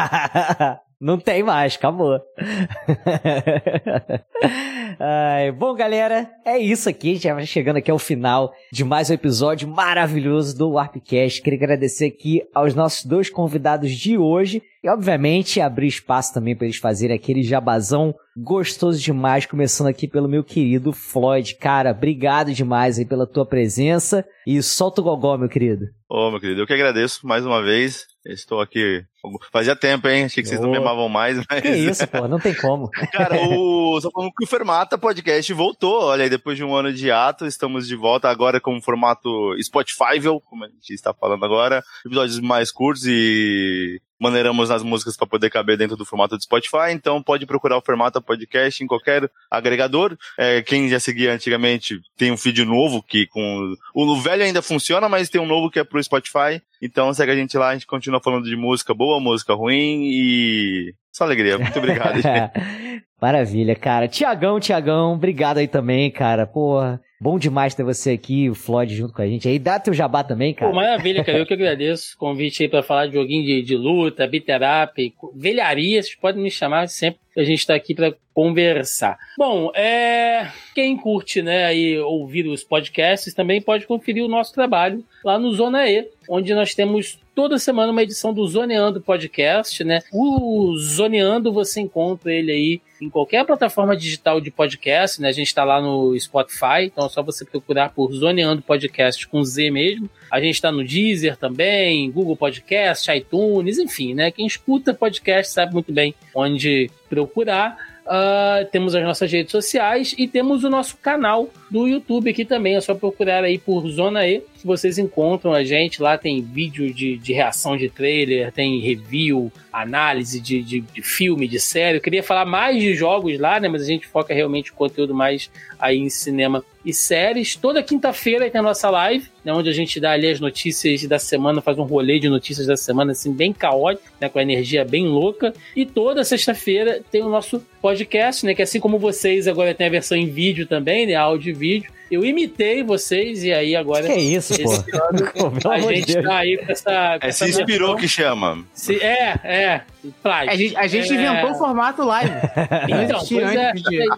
Não tem mais, acabou. Ai, bom, galera, é isso aqui. A gente já vai chegando aqui ao final de mais um episódio maravilhoso do Warpcast. Queria agradecer aqui aos nossos dois convidados de hoje e, obviamente, abrir espaço também para eles fazerem aquele jabazão gostoso demais, começando aqui pelo meu querido Floyd. Cara, obrigado demais aí pela tua presença e solta o gogó, meu querido. Ô, meu querido, eu que agradeço mais uma vez. Estou aqui. Fazia tempo, hein? Achei que vocês não me amavam mais, mas. Que isso, pô, não tem como. Cara, o. Só falando que o Fermata Podcast voltou. Olha aí, depois de um ano de ato, estamos de volta agora com o formato Spotify, como a gente está falando agora. Episódios mais curtos e maneiramos as músicas para poder caber dentro do formato do Spotify, então pode procurar o formato podcast em qualquer agregador. É, quem já seguia antigamente tem um feed novo que com o velho ainda funciona, mas tem um novo que é pro Spotify. Então segue a gente lá, a gente continua falando de música boa, música ruim e só alegria. Muito obrigado. Maravilha, cara. Tiagão, Tiagão, obrigado aí também, cara. Porra, bom demais ter você aqui, o Floyd junto com a gente aí. Dá teu jabá também, cara. Pô, maravilha, cara. Eu que agradeço o convite aí pra falar de joguinho de, de luta, beat up, velharia. Vocês podem me chamar sempre. A gente tá aqui para conversar. Bom, é... quem curte, né, aí ouvir os podcasts também pode conferir o nosso trabalho lá no Zona E, onde nós temos toda semana uma edição do Zoneando Podcast, né? O Zoneando você encontra ele aí em qualquer plataforma digital de podcast, né? A gente está lá no Spotify, então é só você procurar por Zoneando Podcast com Z mesmo. A gente está no Deezer também, Google Podcast, iTunes, enfim, né? Quem escuta podcast sabe muito bem onde procurar. Uh, temos as nossas redes sociais e temos o nosso canal do YouTube aqui também. É só procurar aí por Zona E que vocês encontram a gente. Lá tem vídeo de, de reação de trailer, tem review, análise de, de, de, filme, de série. Eu queria falar mais de jogos lá, né? Mas a gente foca realmente o conteúdo mais aí em cinema e séries. Toda quinta-feira tem a nossa live, né, onde a gente dá ali as notícias da semana, faz um rolê de notícias da semana, assim, bem caótico, né, com a energia bem louca. E toda sexta-feira tem o nosso podcast, né, que assim como vocês agora tem a versão em vídeo também, né, áudio vídeo, eu imitei vocês e aí agora. Que é isso, pô? Ano, a gente Deus. tá aí com essa. Com é, essa se inspirou que chama. Se, é, é. A gente, a gente é... inventou o formato live. Então, pois é, de...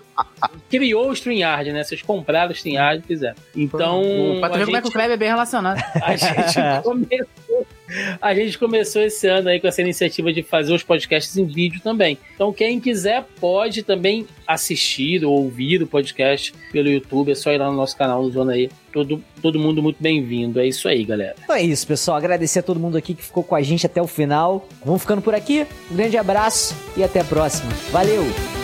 criou o StreamYard, né? Vocês compraram o StreamYard e fizeram. Então. Pra tu ver gente... como é que o Kleber é bem relacionado. A gente começou a gente começou esse ano aí com essa iniciativa de fazer os podcasts em vídeo também. Então, quem quiser pode também assistir ou ouvir o podcast pelo YouTube. É só ir lá no nosso canal no Zona aí. Todo, todo mundo muito bem-vindo. É isso aí, galera. Então é isso, pessoal. Agradecer a todo mundo aqui que ficou com a gente até o final. Vamos ficando por aqui. Um grande abraço e até a próxima. Valeu!